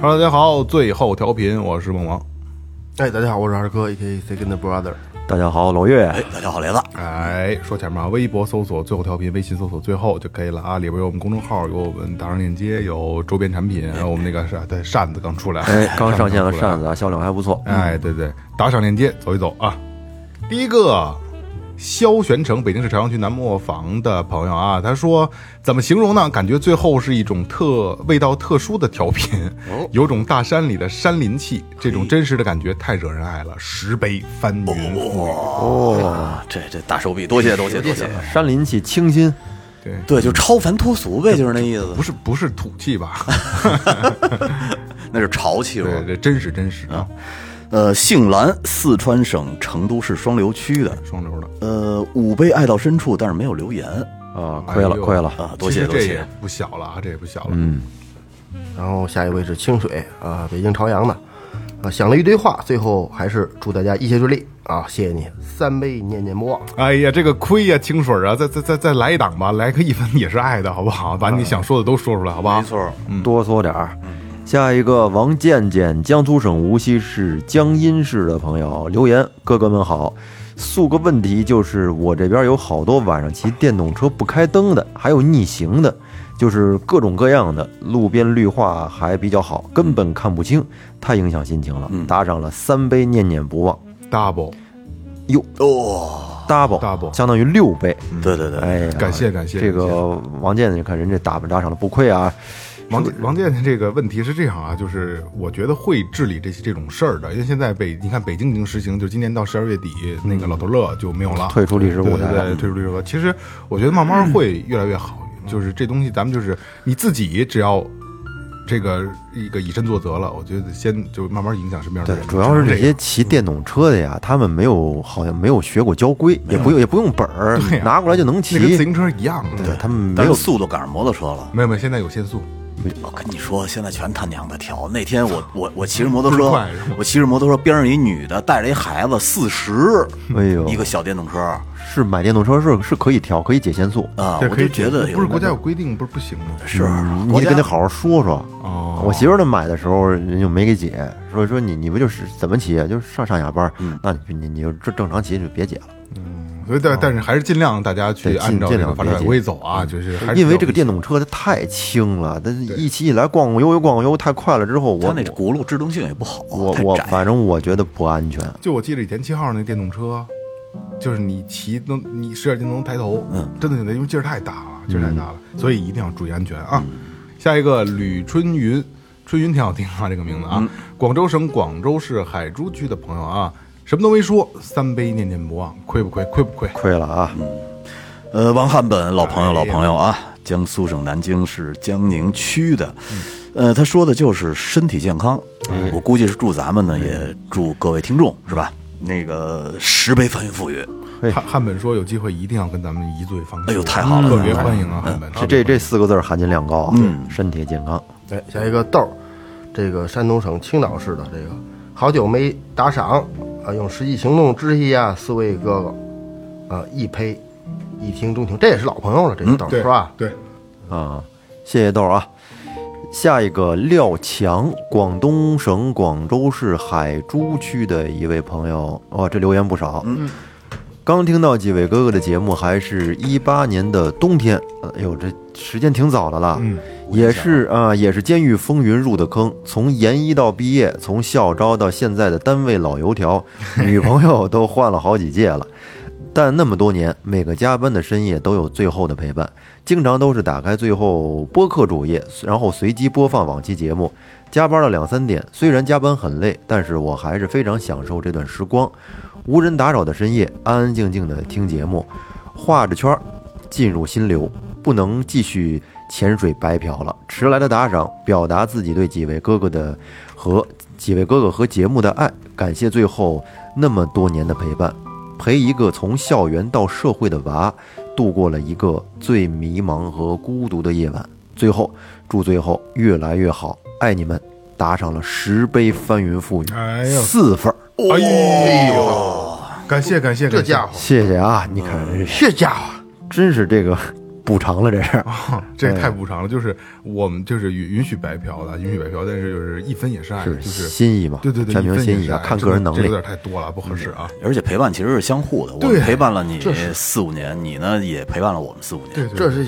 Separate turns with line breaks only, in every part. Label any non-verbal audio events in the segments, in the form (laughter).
Hello，大家好，最后调频，我是梦王。
哎，大家好，我是二哥，A.K.A. Second Brother。
大家好，老岳，
哎，大家好，雷子，
哎，说前面啊，微博搜索最后调频，微信搜索最后就可以了啊。里边有我们公众号，有我们打赏链接，有周边产品，还有我们那个是对扇子刚出来，
哎，刚上线了
刚出来
扇子啊，销量还不错。
哎，对对，打赏链接走一走啊。第一个，肖玄成，北京市朝阳区南磨坊的朋友啊，他说怎么形容呢？感觉最后是一种特味道特殊的调频，(laughs) 有种大山里的山林气，这种真实的感觉太惹人爱了。石碑翻云覆雨，
哦，这这大手笔，多谢多谢多谢。
山林气清新，
对
对，就超凡脱俗呗，就是那意思。
不是不是土气吧？(laughs)
那是潮气味
对。对，真实真实啊，
呃，姓蓝，四川省成都市双流区的。
双流的。
呃，五杯爱到深处，但是没有留言
啊，亏了
哎
亏了。
啊，多谢多谢
这也。不小了啊，这也不小了。
嗯，
然后下一位是清水啊，北京朝阳的啊，想了一堆话，最后还是祝大家一切顺利啊！谢谢你，三杯念念不忘。
哎呀，这个亏呀，清水啊，再再再再来一档吧，来个一分也是爱的，好不好？把你想说的都说出来，好不好？
没错，
多说点儿。下一个王健健，江苏省无锡市江阴市的朋友留言：哥哥们好，诉个问题，就是我这边有好多晚上骑电动车不开灯的，还有逆行的，就是各种各样的。路边绿化还比较好，根本看不清，太影响心情了。打赏了三杯，念念不忘。
double，
哟
哦
，，double
Double
相当于六倍。
对对对，
哎呀，
感谢感谢
这个王健，你看人这打打赏了不亏啊。
王健王健这个问题是这样啊，就是我觉得会治理这些这种事儿的，因为现在北你看北京已经实行，就今年到十二月底，那个老头乐就没有了，
退出历史舞台
对对对，退出历史舞台。其实我觉得慢慢会越来越好，就是这东西咱们就是你自己只要。这个一个以身作则了，我觉得先就慢慢影响身边的
对
人。，
主要是这
这
些骑电动车的呀，他们没有好像没有学过交规，也不用也不用本儿
对，
拿过来就能骑
自行车一样的。
对他们没有
速度赶上摩托车了。
没有没有，现在有限速，
我跟你说，现在全他娘的调。那天我我我骑着摩托车我骑着摩托车，边上一女的带着一孩子，四十，
哎呦
一个小电动车
是买电动车是是可以调，可以解限速，
啊，我
这可以
就觉得
不是国家有
有
规定，不是不行吗？
是
嗯你得跟他好好说说。
哦
我媳妇儿她买的时候，人就没给解，说说你你不就是怎么骑啊？就是上上下班，
嗯
那你你你就正正常骑就别解了，
所以但但是还是尽量大家去按照这个发展规走啊，就是还是
因为这个电动车它太轻了，它一骑起来咣咣悠悠咣咣悠太快了之后，我
它那轱辘制动性也不好，
我我反正我觉得不安全。
就我记得以前七号那电动车，就是你骑能你使点劲能抬头，嗯，真的真的，因为劲儿太大了，劲儿太大了，所以一定要注意安全啊。下一个吕春云，春云挺好听啊，这个名字啊，广州省广州市海珠区的朋友啊，什么都没说，三杯念念不忘，亏不亏？亏不亏？
亏了啊！
嗯呃，王汉本老朋友，老朋友啊，江苏省南京市江宁区的，呃，他说的就是身体健康。我估计是祝咱们呢，也祝各位听众是吧？那个十杯翻云覆雨，
汉汉本说有机会一定要跟咱们一醉方休。
哎呦太好了
特别欢迎啊，汉本。
这这这四个字儿含金量高啊！嗯，身体健康。
哎，下一个豆儿，这个山东省青岛市的这个，好久没打赏啊，用实际行动支持一下四位哥哥，啊，一呸，一听钟情，这也是老朋友了，这个豆是吧？
对，
啊，谢谢豆啊。下一个廖强，广东省广州市海珠区的一位朋友，哇，这留言不少。嗯，刚听到几位哥哥的节目，还是一八年的冬天，哎呦，这时间挺早的了。
嗯，
也是啊、也是监狱风云入的坑，从研一到毕业，从校招到现在的单位老油条，女朋友都换了好几届了。但那么多年，每个加班的深夜都有最后的陪伴，经常都是打开最后播客主页，然后随机播放往期节目。加班到两三点，虽然加班很累，但是我还是非常享受这段时光。无人打扰的深夜，安安静静的听节目，画着圈儿，进入心流，不能继续潜水白嫖了。迟来的打赏，表达自己对几位哥哥的和几位哥哥和节目的爱，感谢最后那么多年的陪伴，陪一个从校园到社会的娃度过了一个最迷茫和孤独的夜晚。最后，祝最后越来越好，爱你们！打赏了十杯翻云覆雨，
哎呦
四份儿，
哎呦，感谢感谢，
这家伙，
谢谢啊！你看这
这家伙，
真是这个补偿了，(laughs) 这是。
这太补偿了，就是我们就是允允许白嫖的，允许白嫖，但是就是一分也是爱，
是
就是
心意嘛
对对对，
全凭
一分也
心意啊
是爱
看个人能力
这有点太多了，不合适啊。
而且陪伴其实是相互的，我陪伴了你四五年，你呢也陪伴了我们四五年。
对对，
这是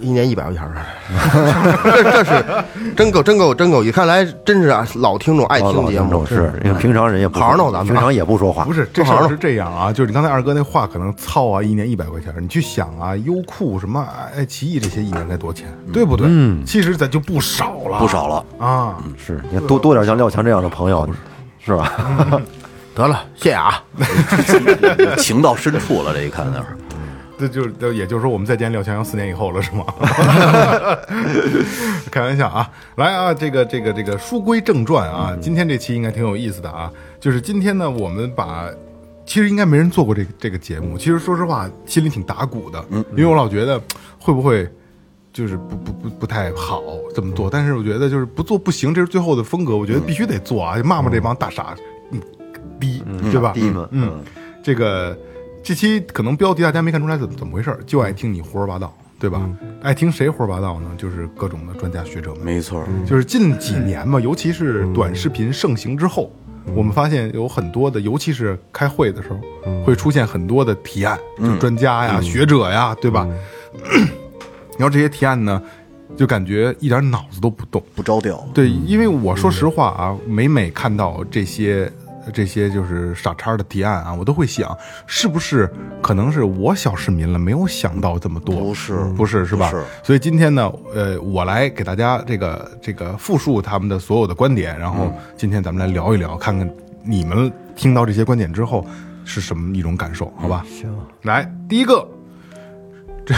一一年一百块钱儿，(laughs) 这这是真够真够真够！一看来真是啊，老听众爱听节目，
是因为平常人也不
好好弄咱们啊
平常也不说话，
不是这事儿是这样啊，就是你刚才二哥那话可能糙啊，一年一百块钱，你去想啊，优酷什么爱奇艺这些一年才多少钱，对不对？嗯，其实咱就不少了，
不少了，
啊。
是你看多多点像廖强这样的朋友，是吧？
得了，谢谢啊！(laughs)
情到深处了，这一看那是。
这就是，就也就是说，我们再见廖强要四年以后了，是吗？(laughs) 开玩笑啊！来啊，这个这个这个书归正传啊，今天这期应该挺有意思的啊。就是今天呢，我们把其实应该没人做过这个这个节目，其实说实话，心里挺打鼓的，嗯，因为我老觉得会不会就是不不不不太好这么做，但是我觉得就是不做不行，这是最后的风格，我觉得必须得做啊，骂骂这帮大傻嗯逼，对吧？
逼们，
嗯，这个这期可能标题大家没看出来怎么怎么回事儿，就爱听你胡说八道，对吧？爱听谁胡说八道呢？就是各种的专家学者们。
没错，
就是近几年嘛，尤其是短视频盛行之后，我们发现有很多的，尤其是开会的时候，会出现很多的提案，就专家呀、学者呀，对吧？(clears throat) 然后这些提案呢，就感觉一点脑子都不动。
不着调。
对，因为我说实话啊，每每看到这些这些就是傻叉的提案啊，我都会想，是不是可能是我小市民了，没有想到这么多？
不是
不是，是吧？
是
所以今天呢，呃，我来给大家这个这个复述他们的所有的观点，然后今天咱们来聊一聊，看看你们听到这些观点之后是什么一种感受，好吧？行，来第一个。这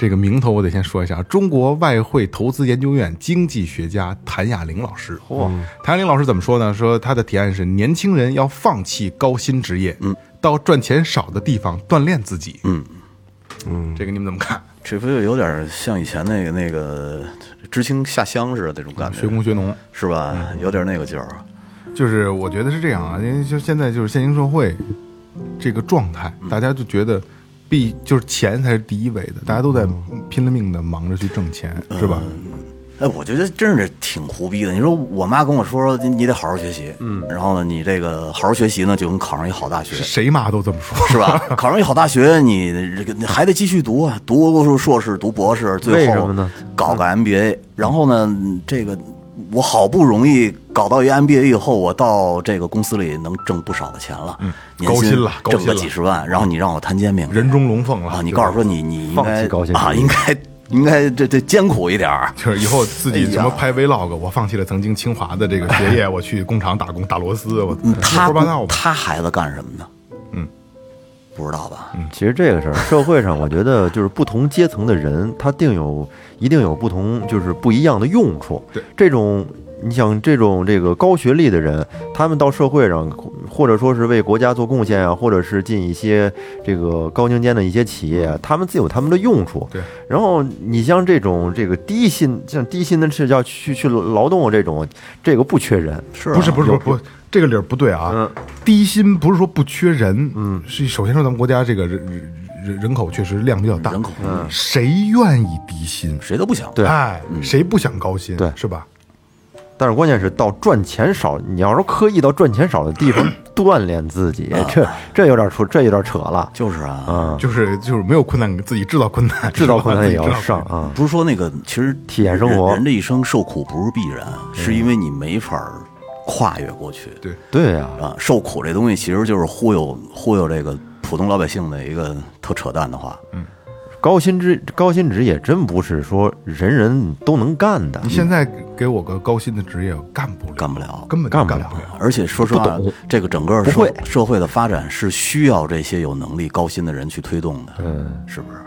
这个名头我得先说一下，中国外汇投资研究院经济学家谭亚玲老师。嚯，谭亚玲老师怎么说呢？说他的提案是年轻人要放弃高薪职业，嗯，到赚钱少的地方锻炼自己。嗯嗯，这个你们怎么看？
这不就有点像以前那个那个知青下乡似的那种感觉，
学工学农，
是吧？有点那个劲儿。
就是我觉得是这样啊，因为就现在就是现行社会这个状态，大家就觉得必就是钱才是第一位的，大家都在拼了命的忙着去挣钱，是吧？
哎，我觉得真是挺胡逼的。你说我妈跟我说，你你得好好学习，嗯，然后呢，你这个好好学习呢，就能考上一好大学，
谁妈都这么说。
是吧？(laughs) 考上一好大学，你这个你还得继续读啊，读硕士，读博士，最后搞个 MBA，然后呢，这个我好不容易搞到一 MBA 以后，我到这个公司里能挣不少的钱了，年
高薪了高
挣个几十万，然后你让我摊煎饼，
人中龙凤了
啊！你告诉说你你应
放
该
弃高薪
啊，应该应该这这艰苦一点儿。(laughs)
就是以后自己什么拍 vlog，我放弃了曾经清华的这个学业，(laughs) 我去工厂打工打螺丝，我
他
说八道吧。
他孩子干什么呢？
嗯，
不知道吧？
其实这个事儿，社会上我觉得就是不同阶层的人，他定有一定有不同，就是不一样的用处。
对
这种。你想这种这个高学历的人，他们到社会上，或者说是为国家做贡献啊，或者是进一些这个高精尖的一些企业，他们自有他们的用处。
对。
然后你像这种这个低薪，像低薪的是要去去劳动啊这种，这个不缺人。
是啊
不是不是不这个理儿不对啊。
嗯
低薪不是说不缺人，嗯，是首先说咱们国家这个人人人人口确实量比较大，
人口嗯
谁愿意低薪？
谁都不想。
对
哎，谁不想高薪？
对
是吧？
但是关键是到赚钱少，你要是刻意到赚钱少的地方 (clears throat) 锻炼自己，这这有点出，这有点扯了
就是啊，
嗯！
就是就是没有困难，给自己制造困难，
制造困难也要上啊！
不是说那个，其实
体验生活
人人这一生受苦不是必然，是因为你没法儿跨越过去。
对
对呀、
啊，受苦这东西其实就是忽悠忽悠这个普通老百姓的一个特扯淡的话。
高薪职高薪职业真不是说人人都能干的。
你。现在给我个高薪的职业，我干不了，
干不了
根本
干不了。
干不了。
而且说实话，这个整个社
会。
社会的发展是需要这些有能力、高薪的人去推动的，
嗯，
是不是？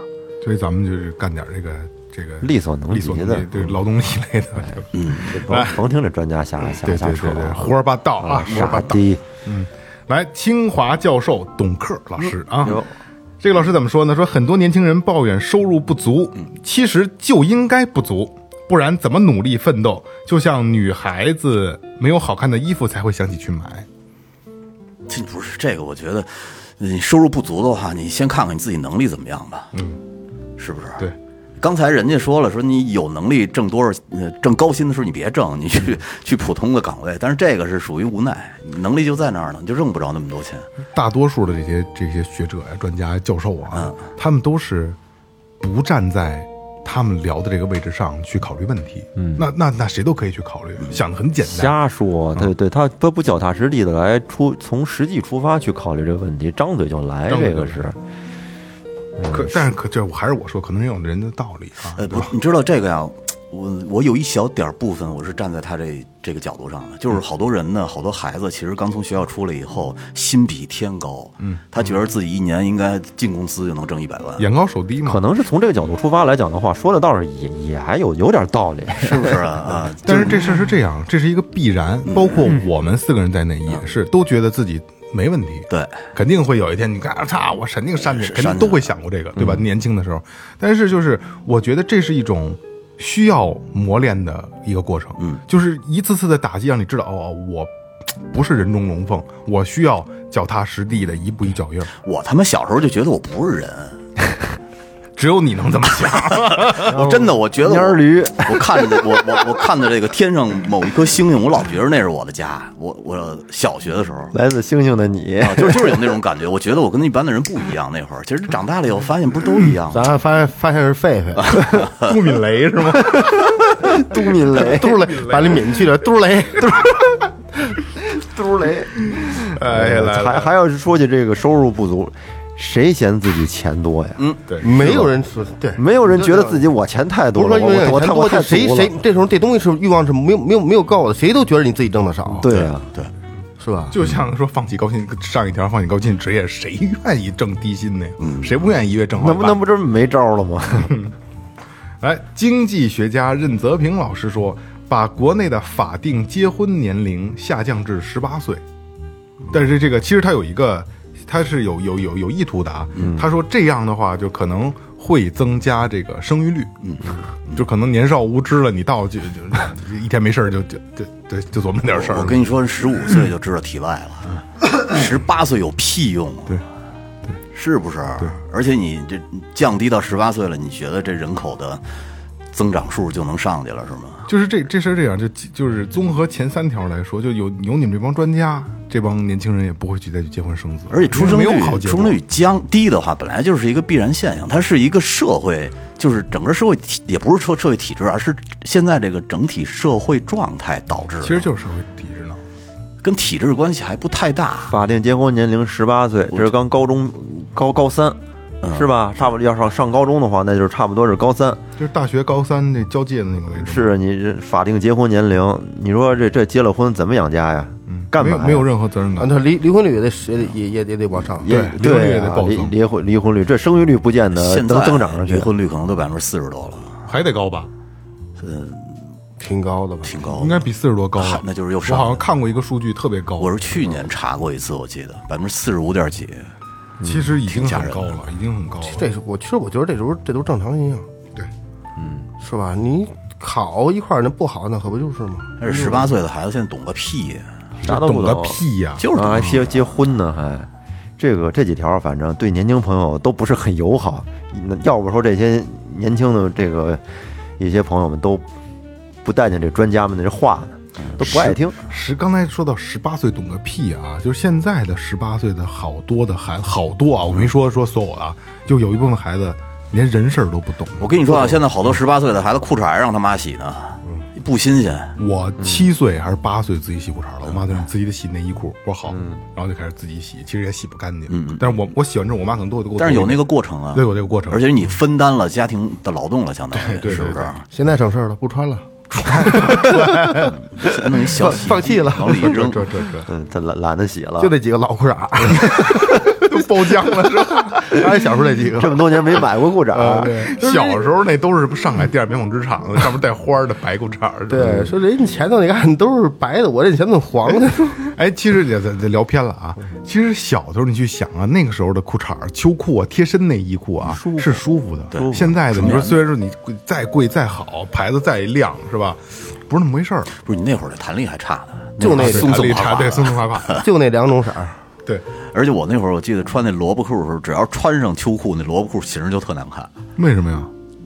所以咱们就是干点这个这个
力所能
力所
及的
对劳动力类的，嗯，
甭甭听这专家瞎瞎瞎扯
胡说八道啊，胡说八道。
傻逼，嗯。
来，清华教授董克老师啊，
有
这个老师怎么说呢？说很多年轻人抱怨收入不足，其实就应该不足，不然怎么努力奋斗？就像女孩子没有好看的衣服才会想起去买。
这不是这个，我觉得你收入不足的话，你先看看你自己能力怎么样吧，嗯，是不是？
对，
刚才人家说了，说你有能力挣多少，呃，挣高薪的时候你别挣，你去 (laughs) 去普通的岗位。但是这个是属于无奈，能力就在那儿呢，你就挣不着那么多钱。
大多数的这些这些学者呀、专家、教授啊，他们都是不站在他们聊的这个位置上去考虑问题。嗯，那那那谁都可以去考虑，想的很简单。
瞎说，对对，他他不脚踏实地的来出从实际出发去考虑这个问题，张嘴就来，这个是
可但是可这我还是我说，可能也有人的道理啊。
呃，不，你知道这个呀？我我有一小点儿部分我是站在他这这个角度上的，就是好多人呢，好多孩子其实刚从学校出来以后，心比天高，嗯，他觉得自己一年应该进公司就能挣一百万，
眼高手低嘛，
可能是从这个角度出发来讲的话，说的倒是也也还有有点道理。(laughs)
是不是啊？啊，(laughs)
但是这事儿是这样，这是一个必然，包括我们四个人在内也是都觉得自己没问题。
对，
肯定会有一天，你看，操，我肯定删去，肯定都会想过这个，对吧？年轻的时候，但是就是我觉得这是一种需要磨练的一个过程，嗯，就是一次次的打击，让你知道，哦，我不是人中龙凤，我需要脚踏实地的一步一脚印儿。
我他妈小时候就觉得我不是人，(laughs)
只有你能这么想，(laughs)
我真的我觉得
蔫驴 (laughs)
我看着我我我看着这个天上某一颗星星，我老觉得那是我的家。我我小学的时候。
来自星星的你，
啊，就就是有那种感觉，我觉得我跟一般的人不一样。那会儿，其实长大了以后发现不是都一样吗？
咱发现发现是狒狒，(laughs)
杜敏雷是吗？
杜敏雷，
杜雷，把那敏去了，杜雷，
杜雷。
哎来，
还还要是说起这个收入不足，谁嫌自己钱多呀？
嗯，
对，
没有人说对，
没有人觉得自己我钱太多了，
不是说因为
我我太我
钱多，
太
谁谁这时候这东西是欲望是没有没有没有够的，谁都觉得你自己挣的少，
对啊，
对，
是吧？
就像说放弃高薪，上一条放弃高薪职业，谁愿意挣低薪呢？谁不愿意一月挣好几万？
那不那不这没招了吗？(laughs)
来，经济学家任泽平老师说，把国内的法定结婚年龄下降至十八岁，但是这个其实他有一个，他是有有有有意图的啊。他说这样的话，就可能会增加这个生育率。嗯，就可能年少无知了，你到就就一天没事儿就就就就就琢磨点事儿。
我跟你说，十五岁就知道体外了，(laughs) 十八岁有屁用？啊
对，
是不是？对，而且你这降低到十八岁了，你觉得这人口的增长数就能上去了，是吗？
就是这这事儿这样，就就是综合前三条来说，就有有你们这帮专家，这帮年轻人也不会去再去结婚生子，
而且出生率出生率降低的话，本来就是一个必然现象，它是一个社会，就是整个社会体，也不是说社会体制，而是现在这个整体社会状态导致的。
其实就是社会体制呢。
跟体制关系还不太大。
法定结婚年龄十八岁，这是刚高中高高三，是吧？差不多要上上高中的话，那就是差不多是高三。
就是大学高三那交界的那个位置，
是你这法定结婚年龄，你说这这结了婚怎么养家呀？干嘛呀？
没有任何责任
啊，
感。
他离离婚率也得也得也也也得往上，
也
对离婚率也
对啊离
得暴增
离婚离婚率，这生育率不见得
现在
能增长上去
离。婚率可能都百分之四十多了，
还得高吧？
嗯挺高的吧？
挺高的。
应该比四十多高
嗨。那就是又上
我好像看过一个数据特别高，
我是去年查过一次，我记得百分之四十五点几。
其实已经很高了，已经很高了。
这是我其实我觉得这都是这都是正常现象，
对，嗯
是吧？你好一块儿，那不好那可不就是吗？
但是十八岁的孩子现在懂个屁呀，
啥都不
懂个屁呀！
就是
还结结婚呢，还这个这几条，反正对年轻朋友都不是很友好。那要不说这些年轻的这个一些朋友们都不待见这专家们的这话呢，都不爱听。
十刚才说到十八岁懂个屁啊！就是现在的十八岁的好多的孩子，好多啊！我没说说所有的啊，就有一部分孩子连人事儿都不懂。
我跟你说啊，现在好多十八岁的孩子裤衩还让他妈洗呢，不新鲜。
我七岁还是八岁自己洗裤衩了，我妈就让自己得洗内衣裤，我说好，然后就开始自己洗，其实也洗不干净。嗯但是我我洗完之后，我妈可能都会给我，
但是有那个过程啊，
对有这个过程，
而且你分担了家庭的劳动了，相当于
对对
是不是
对？
现在省事儿了，不穿了，
弄一小洗
放弃了
往里扔
这。这这这，
嗯，他懒懒得洗了
就。那几个老裤衩儿，
都包浆了是吧？(laughs)
还想出来几个
这么多年没买过裤衩
啊，小时候那都是上海第二棉纺织厂的，上面带花儿的白裤衩。
对，说人家前头你看都是白的，我这前头黄的。
哎，其实也咱咱聊偏了啊。其实小的时候你去想啊，那个时候的裤衩、秋裤啊、贴身内衣裤啊，是舒服的。对，现在的你说虽然说你再贵再好，牌子再亮，是吧？不是那么回事儿。
不是你那会儿的弹力还差呢，
就那
松松垮垮
对，
的
松松垮垮。
就那两种色儿，
对，
而且我那会儿我记得穿那萝卜裤的时候，只要穿上秋裤，那萝卜裤型儿就特难看。
为什么呀？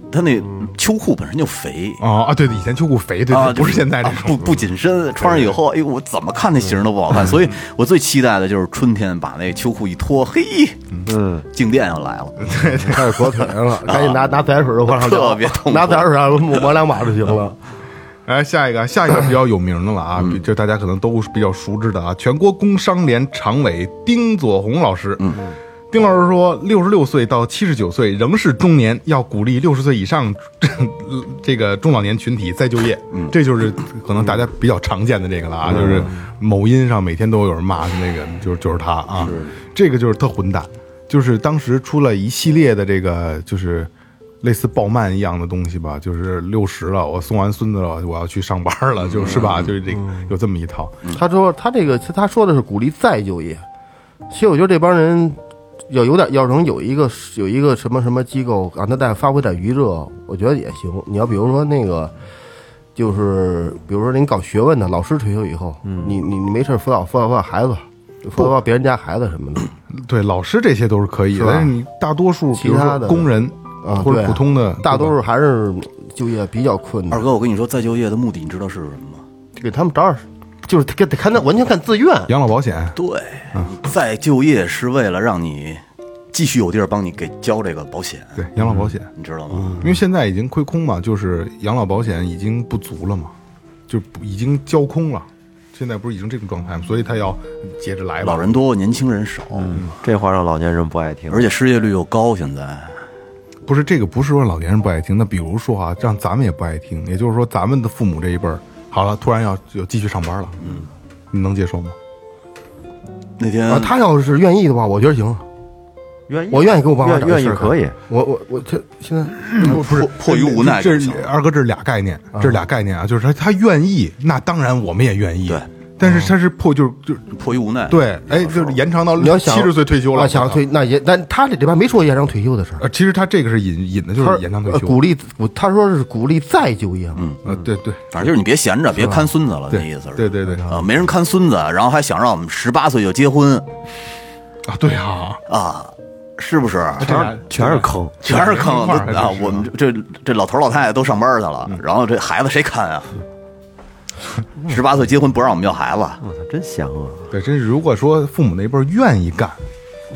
它那秋裤本身就肥
啊啊，对对，以前秋裤肥，对
啊，
对，不是现在这
啊。不不紧身，穿上以后，哎呦，我怎么看那型儿都不好看。所以我最期待的就是春天把那秋裤一脱，嘿，
嗯，
静电要来了。
对开始裹腿上了，(laughs) 赶紧拿拿自来水往上
特别痛
拿自来水上抹抹两把就行了。
哎，下一个，下一个比较有名的了啊，比就大家可能都比较熟知的啊，全国工商联常委丁佐红老师。嗯，丁老师说，六十六岁到七十九岁仍是中年，要鼓励六十岁以上这 (laughs) 这个中老年群体再就业。嗯，这就是可能大家比较常见的这个了啊，就是某音上每天都有人骂的那个，就是就是他啊，这个就是特混蛋，就是当时出了一系列的这个就是。类似鲍曼一样的东西吧，就是六十了，我送完孙子了，我要去上班了，就是吧，就是这个有这么一套。
他说他这个他说的是鼓励再就业，其实我觉得这帮人要有点要能有一个有一个什么什么机构让他再发挥点余热，我觉得也行。你要比如说那个。就是比如说您搞学问的老师退休以后，你你你没事辅导辅导辅导孩子，辅导别人家孩子什么的，
对，老师这些都是可以的，但是你大多数，
其他的。
工人
啊
或者普通的，
大多数还是就业比较困难。
二哥，我跟你说，再就业的目的你知道是什么吗？
给他们找点，就是得得看他完全看自愿。
养老保险，
对，再就业是为了让你继续有地儿帮你给交这个保险，
对养老保险，
你知道吗？
因为现在已经亏空嘛，就是养老保险已经不足了嘛，就不已经交空了。现在不是已经这种状态吗？所以他要接着来吧。
老人多，年轻人少，
这话让老年人不爱听。
而且失业率又高，现在
不是这个，不是说老年人不爱听。那比如说啊，让咱们也不爱听，也就是说咱们的父母这一辈儿，好了，突然要要继续上班了，嗯，你能接受吗？
那天
啊，他要是愿意的话，我觉得行。
愿意，
我愿意给我爸妈
愿
找事儿干
愿意可以。
我我我这现在
不是迫于无奈
这
是
二哥，这是俩概念，这是俩概念啊，就是他他愿意，那当然我们也愿意，
对，
但是他是迫就是就是
迫于无奈。
对，哎，就是延长到
你要想
七十岁退休了，
啊想退那也，但他这里边没说延长退休的事儿，
呃，其实他这个是引引的就是延长退休，
呃鼓励，他说是鼓励再就业。嗯，
呃，对对
反正就是你别闲着，别看孙子了，那意思是。
对对对
啊，没人看孙子，然后还想让我们十八岁就结婚
啊，对啊，
啊，是不是？
全是坑，
全是坑
全是坑
啊！我们这这这老头老太太都上班去了，然后这孩子谁看啊？(laughs) 十八岁结婚不让我们要孩子，
我操，真香啊！
对，这是如果说父母那辈儿愿意干，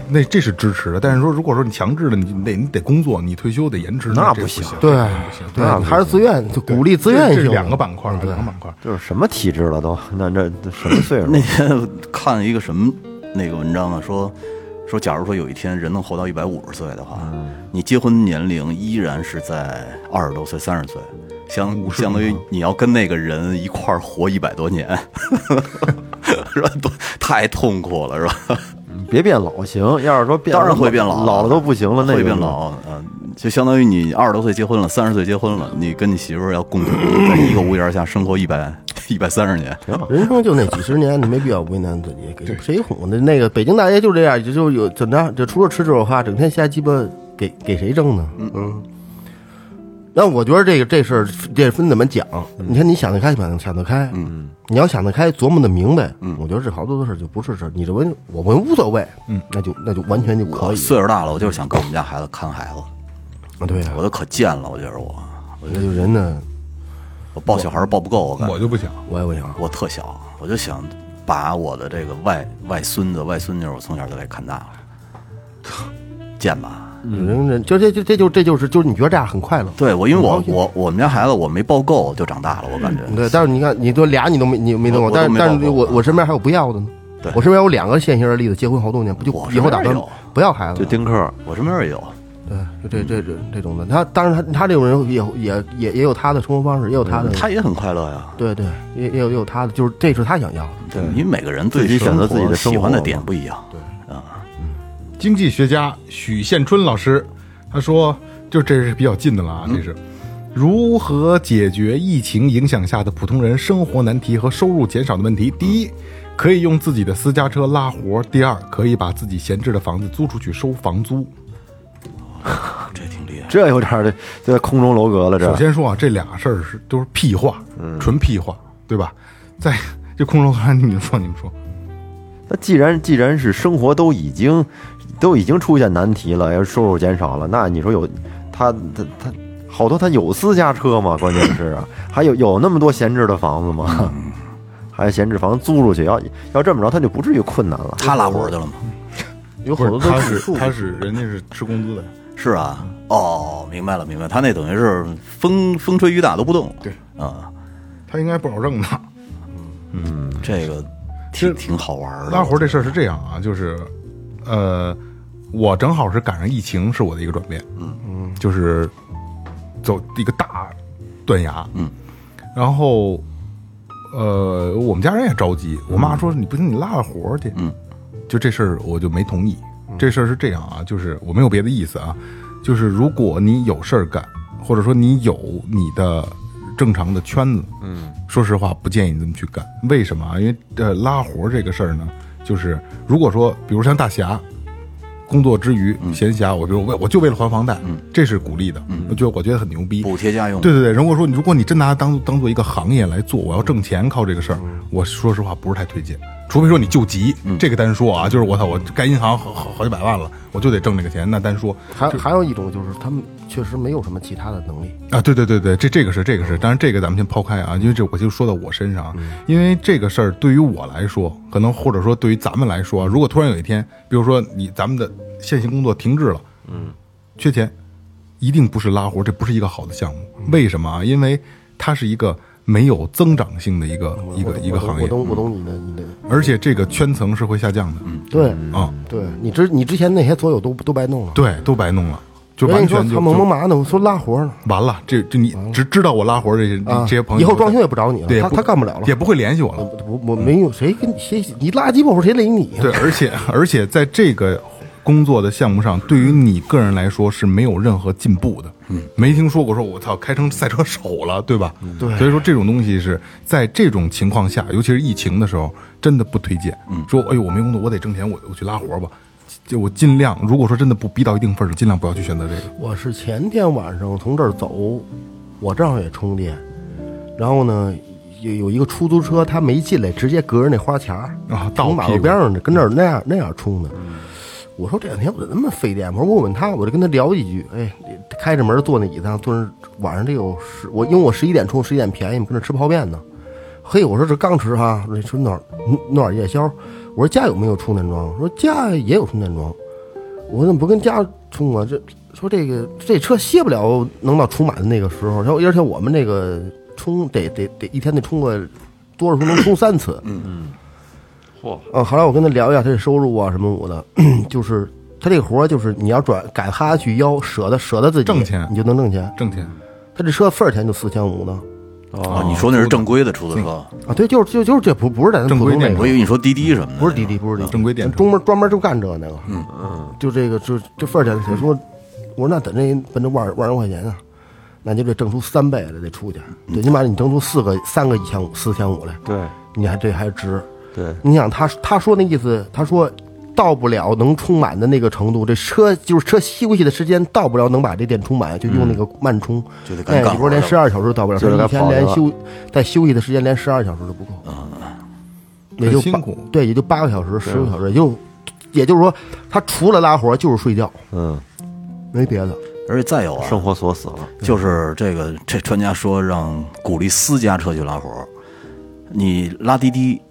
那这是支持的。但是说如果说你强制的，你你得你得工作，你退休得延迟，
那不行
对
这不行。
对，还是自愿，就鼓励自愿性的。
这是两个板块，两个板块。
就是什么体质了都，那这这什么岁数？
那天看一个什么那个文章啊，说说，假如说有一天人能活到一百五十岁的话，你结婚年龄依然是在二十多岁、三十岁，相相当于你要跟那个人一块儿活一百多年，(laughs) 是吧？多太痛苦了，是吧？
别变老行，要是说变
当然会变老，
老了都不行了，那个
会变老，嗯，就相当于你二十多岁结婚了，三十岁结婚了，你跟你媳妇儿要共同在一个屋檐下生活一百一百三十年，
人生就那几十年，你没必要为难自己。给谁哄的？那个北京大爷就这样，就就有怎么着？就除了吃这种话，整天瞎鸡巴给给谁挣呢？嗯。那我觉得这个这事儿这分怎么讲？你看你想得开，想想得开，嗯，你要想得开，琢磨的明白，嗯，我觉得这好多的事儿就不是事儿。你这文我文无所谓，嗯，那就那就完全就可以。
岁数大了，我就是想跟我们家孩子看孩子，
啊，对呀，
我都可贱了，我觉得我。
那就人呢，
我抱小孩儿抱不够，我感觉。
我就不想，
我也不想。
我特小，我就想把我的这个外外孙子、外孙女，我从小就给看大了，(laughs) 贱吧？
人人就这这这就这就是就是你觉得这样很快乐，
对我，因为我我我们家孩子我没抱够就长大了，我感觉。
对，但是你看，你都俩你都没你没弄过，但是但是我我身边还有不要的呢。
对
我身边有两个现行的例子，结婚好多年，不就
我
以后打算
身边有
不要孩子？
就丁克，
我身边也有，
对，就这这这这种的。他当然他他这种人也也也也有他的生活方式，也有他的，
他也很快乐呀。
对对，也也有也有他的，就是这是他想要的。
对，因为每个人对
自己选择自己的生活
喜欢的点不一样。对啊，
经济学家许宪春老师，他说，就这是比较近的了啊，这是如何解决疫情影响下的普通人生活难题和收入减少的问题。第一，可以用自己的私家车拉活；第二，可以把自己闲置的房子租出去收房租。(laughs)
这挺厉害。
这有点儿的这空中楼阁了，这
首先说啊，这俩事儿是都是屁话，纯屁话，对吧？在这空中楼阁，你们说，你们说，
那既然既然是生活都已经都已经出现难题了，要收入减少了，那你说有他他他好多他有私家车吗？关键是啊，还有有那么多闲置的房子吗？还闲置房租出去，要要这么着，他就不至于困难了。
他拉活去了吗？
有好多都
是他是他是人家是吃工资的，
是啊。哦，明白了，明白了。他那等于是风风吹雨打都不动。
对
啊，
他应该不少挣呢。
这个挺挺好玩的。
拉活这事儿是这样啊，就是，呃，我正好是赶上疫情，是我的一个转变，嗯嗯，就是走一个大断崖，
嗯，
然后，呃，我们家人也着急，我妈说你不行，你拉拉活儿去，
嗯，
就这事儿我就没同意。这事儿是这样啊，就是我没有别的意思啊，就是如果你有事儿干，或者说你有你的正常的圈子，嗯，说实话不建议你这么去干。为什么啊？因为呃拉活儿这个事儿呢，就是如果说比如像大侠。工作之余闲暇，我就为我就为了还房贷，这是鼓励的，我觉得我觉得很牛逼。
补贴家用。
对对对，如果说如果你真拿它当当做一个行业来做，我要挣钱靠这个事儿，我说实话不是太推荐。除非说你救急，这个单说啊，就是我操，我该银行好好好几百万了，我就得挣这个钱，那单说
还还有一种就是他们确实没有什么其他的能力，
啊，对对对对，这这个是这个是，当然这个咱们先抛开啊，因为这我就说到我身上啊，因为这个事儿对于我来说，可能或者说对于咱们来说，如果突然有一天，比如说你咱们的现行工作停滞了，嗯，缺钱，一定不是拉活，这不是一个好的项目。为什么啊？因为它是一个没有增长性的一个一个一个行业，
我懂我懂你的你的，
而且这个圈层是会下降的，嗯
对
啊，
对，你之你之前那些所有都都白弄了。
对，都白弄了，就完
全他
全就就
猛猛嘛呢？我说拉活呢
完了。这这你只知道我拉活这些
啊，
这些朋友，
以后装修也不找你了，他他干不了了。
也不会联系我了。
我我没有谁跟谁你垃圾活谁理你？
对，(laughs) 而且而且在这个工作的项目上，对于你个人来说是没有任何进步的。嗯，没听说过说我操开成赛车手了，对吧？
对
所以说这种东西是在这种情况下，尤其是疫情的时候，真的不推荐。嗯，说哎呦我没工作，我得挣钱，我我去拉活吧。就我尽量，如果说真的不逼到一定份儿上，尽量不要去选择这个。
我是前天晚上从这儿走，我正好也充电，然后呢，有有一个出租车，他没进来，直接隔着那花钱儿
啊倒
从马路边上跟那儿那样那样冲的。我说这两天我怎么那么费电？我说问问他，我就跟他聊几句。哎，开着门坐那椅子上，坐那晚上得有十，我因为我十一点充，十一点便宜嘛，跟那吃泡面呢。嘿，我说这刚吃哈，我说弄点弄点夜宵。我说家有没有充电桩？说家也有充电桩。我怎么不跟家充啊？这说这个这车歇不了，能到充满的那个时候。然后而且我们这个充得得得一天得充个多少时候能充三次。嗯嗯。嚯！啊，后来我跟他聊一下他的收入啊什么我的，(clears throat) 就是他这个活儿就是你要转改他去腰，舍得舍得自己
挣钱。
你就能挣钱。
挣钱，
他这车份儿钱就四千五呢。
啊，你说那是正规的出租车，
啊，对，就是就就是这不不是咱
正规电
普通那个。
我以为你说滴滴什么的，
不是滴滴，不是滴滴，
正规电车。
专门专门就干这个那个。嗯。嗯，就这个就这份儿钱，他说，我说那等这奔着万万来块钱啊，那你就得挣出三倍来得出去，最起码你挣出四个三个一千五四千五来，
对。
你还这还值。
对，
你想他他说那意思，他说到不了能充满的那个程度，这车就是车休息的时间到不了能把这电充满，就用那个慢充，
就得干
哎，你说连
干活了
十二小时到不了，
就是该
他一天
跑去了
连休在休息的时间连十二小时都不够，也就八
很辛苦。
对，也就八个小时、十个小时，也就也就是说，他除了拉活就是睡觉，
嗯，
没别的。
而且再有啊，
生活锁死了，
就是这个这专家说让鼓励私家车去拉活儿，你拉滴滴，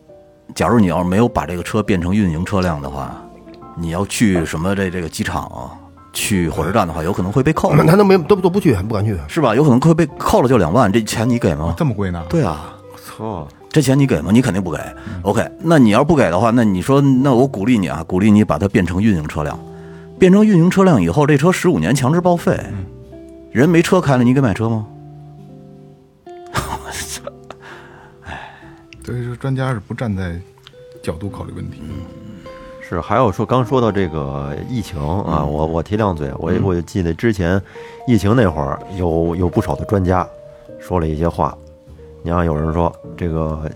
假如你要是没有把这个车变成运营车辆的话，你要去什么这这个机场啊，去火车站的话，有可能会被扣，
他都没都都不去，不敢去。
是吧？有可能会被扣了就两万，这钱你给吗？
这么贵呢？
对啊，
操，
这钱你给吗？你肯定不给。OK，那你要不给的话，那你说，那我鼓励你啊，鼓励你把它变成运营车辆，变成运营车辆以后，这车十五年强制报废，人没车开了，你给买车吗？(laughs)
所以说专家是不站在角度考虑问题。
是，还有说刚说到这个疫情啊，我我提两嘴，我我就记得之前疫情那会儿有有不少的专家说了一些话，你像有人说这个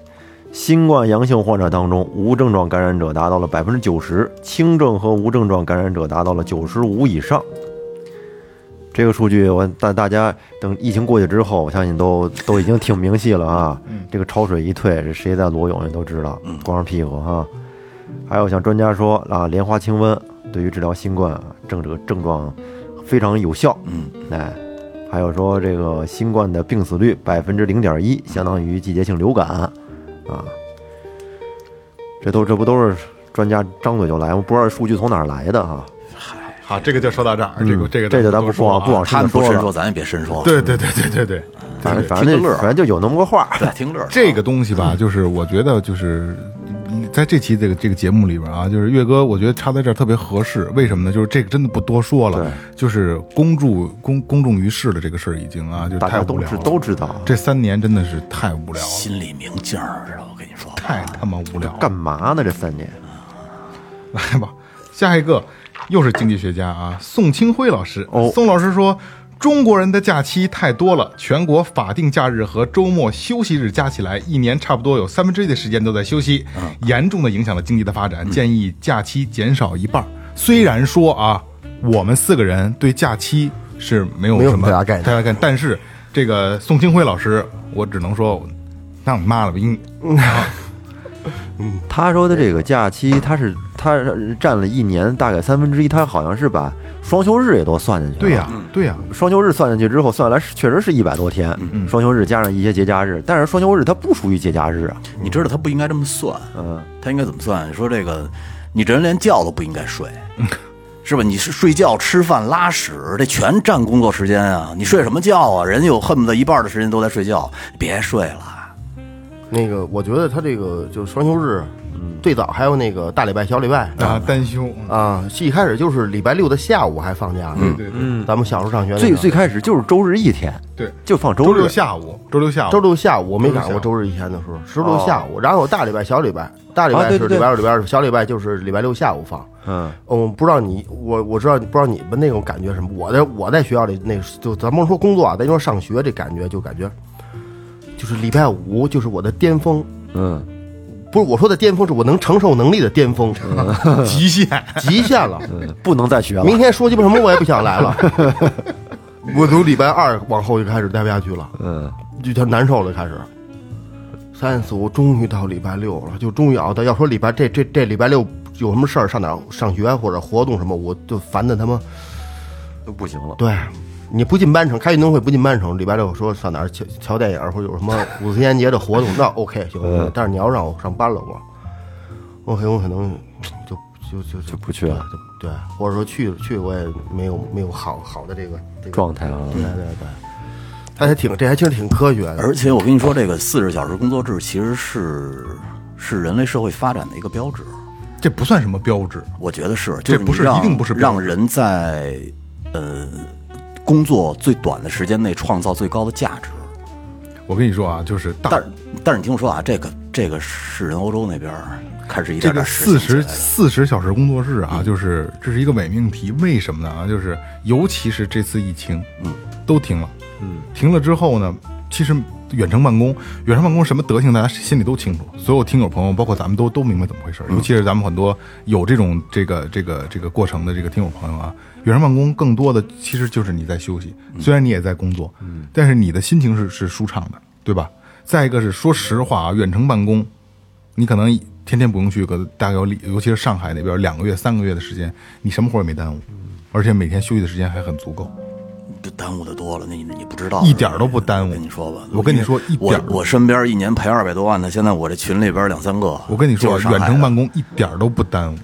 新冠阳性患者当中，无症状感染者达到了百分之九十，轻症和无症状感染者达到了九十五以上。这个数据我但大家等疫情过去之后，我相信都都已经挺明细了啊。这个潮水一退，这谁在裸泳也都知道，光着屁股哈。还有像专家说啊，莲花清瘟对于治疗新冠啊症这个症状非常有效。
嗯，
哎，还有说这个新冠的病死率百分之零点一，相当于季节性流感啊。这都这不都是专家张嘴就来吗？不知道数据从哪儿来的哈。
好，这个就说到这儿，这个这个
这个咱不
说
不往
他们不
说了
深说，咱也别深说了。
对对对对对对，
反正反正
乐
反正就有那么个话。
对，(laughs) 听乐。
这个东西吧，就是我觉得就是嗯在这期这个这个节目里边啊，就是岳哥，我觉得插在这儿特别合适。为什么呢？就是这个真的不多说了
对，
就是公诸公公众于世的这个事儿已经啊，就
大。家都知都知道
这三年真的是太无聊了，
心里明镜儿啊！我跟你说，
太他妈无聊了。
干嘛呢？这三年 (laughs)
来吧，下一个又是经济学家啊，宋清辉老师。
哦
宋老师说，中国人的假期太多了，全国法定假日和周末休息日加起来，一年差不多有三分之一的时间都在休息，严重的影响了经济的发展。建议假期减少一半儿。虽然说啊，我们四个人对假期是没有什么
太大概念
太大概念，但是这个宋清辉老师，我只能说，让你妈了吧，应 (laughs) (laughs)
他说的这个假期，他是他占了一年大概三分之一，他好像是把双休日也都算进去了。
对呀、对呀、
双休日算进去之后，算下来确实是一百多天。嗯双休日加上一些节假日，但是双休日它不属于节假日啊。
你知道他不应该这么算，
嗯，
他应该怎么算？说这个，你这人连觉都不应该睡，是吧？你是睡觉、吃饭、拉屎，这全占工作时间啊！你睡什么觉啊？人有恨不得一半的时间都在睡觉，别睡了。
那个，我觉得他这个就是双休日，最早还有那个大礼拜、小礼拜
啊，单休，
啊，一开始就是礼拜六的下午还放假呢。
对对对
咱们小时候上学
最最开始就是周日一天，
对，
就放
周
日
六下午，周六下午，
周六下午我没赶过
周
周日一天的时候，周六下午，然后有大礼拜、小礼拜，大礼拜是礼拜二、礼拜二，小礼拜就是礼拜六下午放。
嗯，
嗯，不知道你我我知道不知道你们那种感觉什么？我在我在学校里那就咱甭说工作啊，咱就说上学这感觉就感觉，就是礼拜五就是我的巅峰，
嗯，
不是我说的巅峰，是我能承受能力的巅峰，(laughs)
极限，(laughs)
极限了。
嗯不能再学了。
明天说鸡巴什么我也不想来了，(laughs) 我从礼拜二往后就开始待不下去了，
嗯，
就他难受了，开始。三四五，终于到礼拜六了，就终于熬到。要说礼拜这这这礼拜六有什么事儿，上哪儿上学或者活动什么，我就烦的他妈。
都不行了。
对，你不进班城，开运动会不进班城，礼拜六说上哪儿瞧瞧电影或者有什么五四青年节的活动，那 OK 行。
嗯
但是你要让我上班了，我，OK，我可能就就就
就不去了
对，对，或者说去去我也没有没有好好的这个这个
状态啊。
对对对，他还挺这还其实挺科学的，
而且我跟你说，这个四十小时工作制其实是是人类社会发展的一个标志。
这不算什么标志，
我觉得是，
这不是
就是你让
一定不是标准
让人在呃工作最短的时间内创造最高的价值。
我跟你说啊，就是大
但是但是你听我说啊，这个这个是人欧洲那边开始一
这个
点点
四十四十小时工作日啊，就是这是一个伪命题。为什么呢？啊，就是尤其是这次疫情，嗯，都停了，嗯，停了之后呢，其实远程办公，远程办公什么德行，大家心里都清楚。所有听友朋友，包括咱们都都明白怎么回事。尤其是咱们很多有这种这个这个这个过程的这个听友朋友啊，远程办公更多的其实就是你在休息，虽然你也在工作，嗯，但是你的心情是是舒畅的，对吧？再一个是说实话啊，远程办公，你可能天天不用去，可大概有里，尤其是上海那边两个月、三个月的时间，你什么活也没耽误，而且每天休息的时间还很足够。
就耽误的多了，那你你不知道，
一点儿都不耽误。
跟你说吧，
我跟你说一点儿
我我身边一年赔二百多万的，现在我这群里边两三个，
我跟你说，远程办公一点儿都不耽误，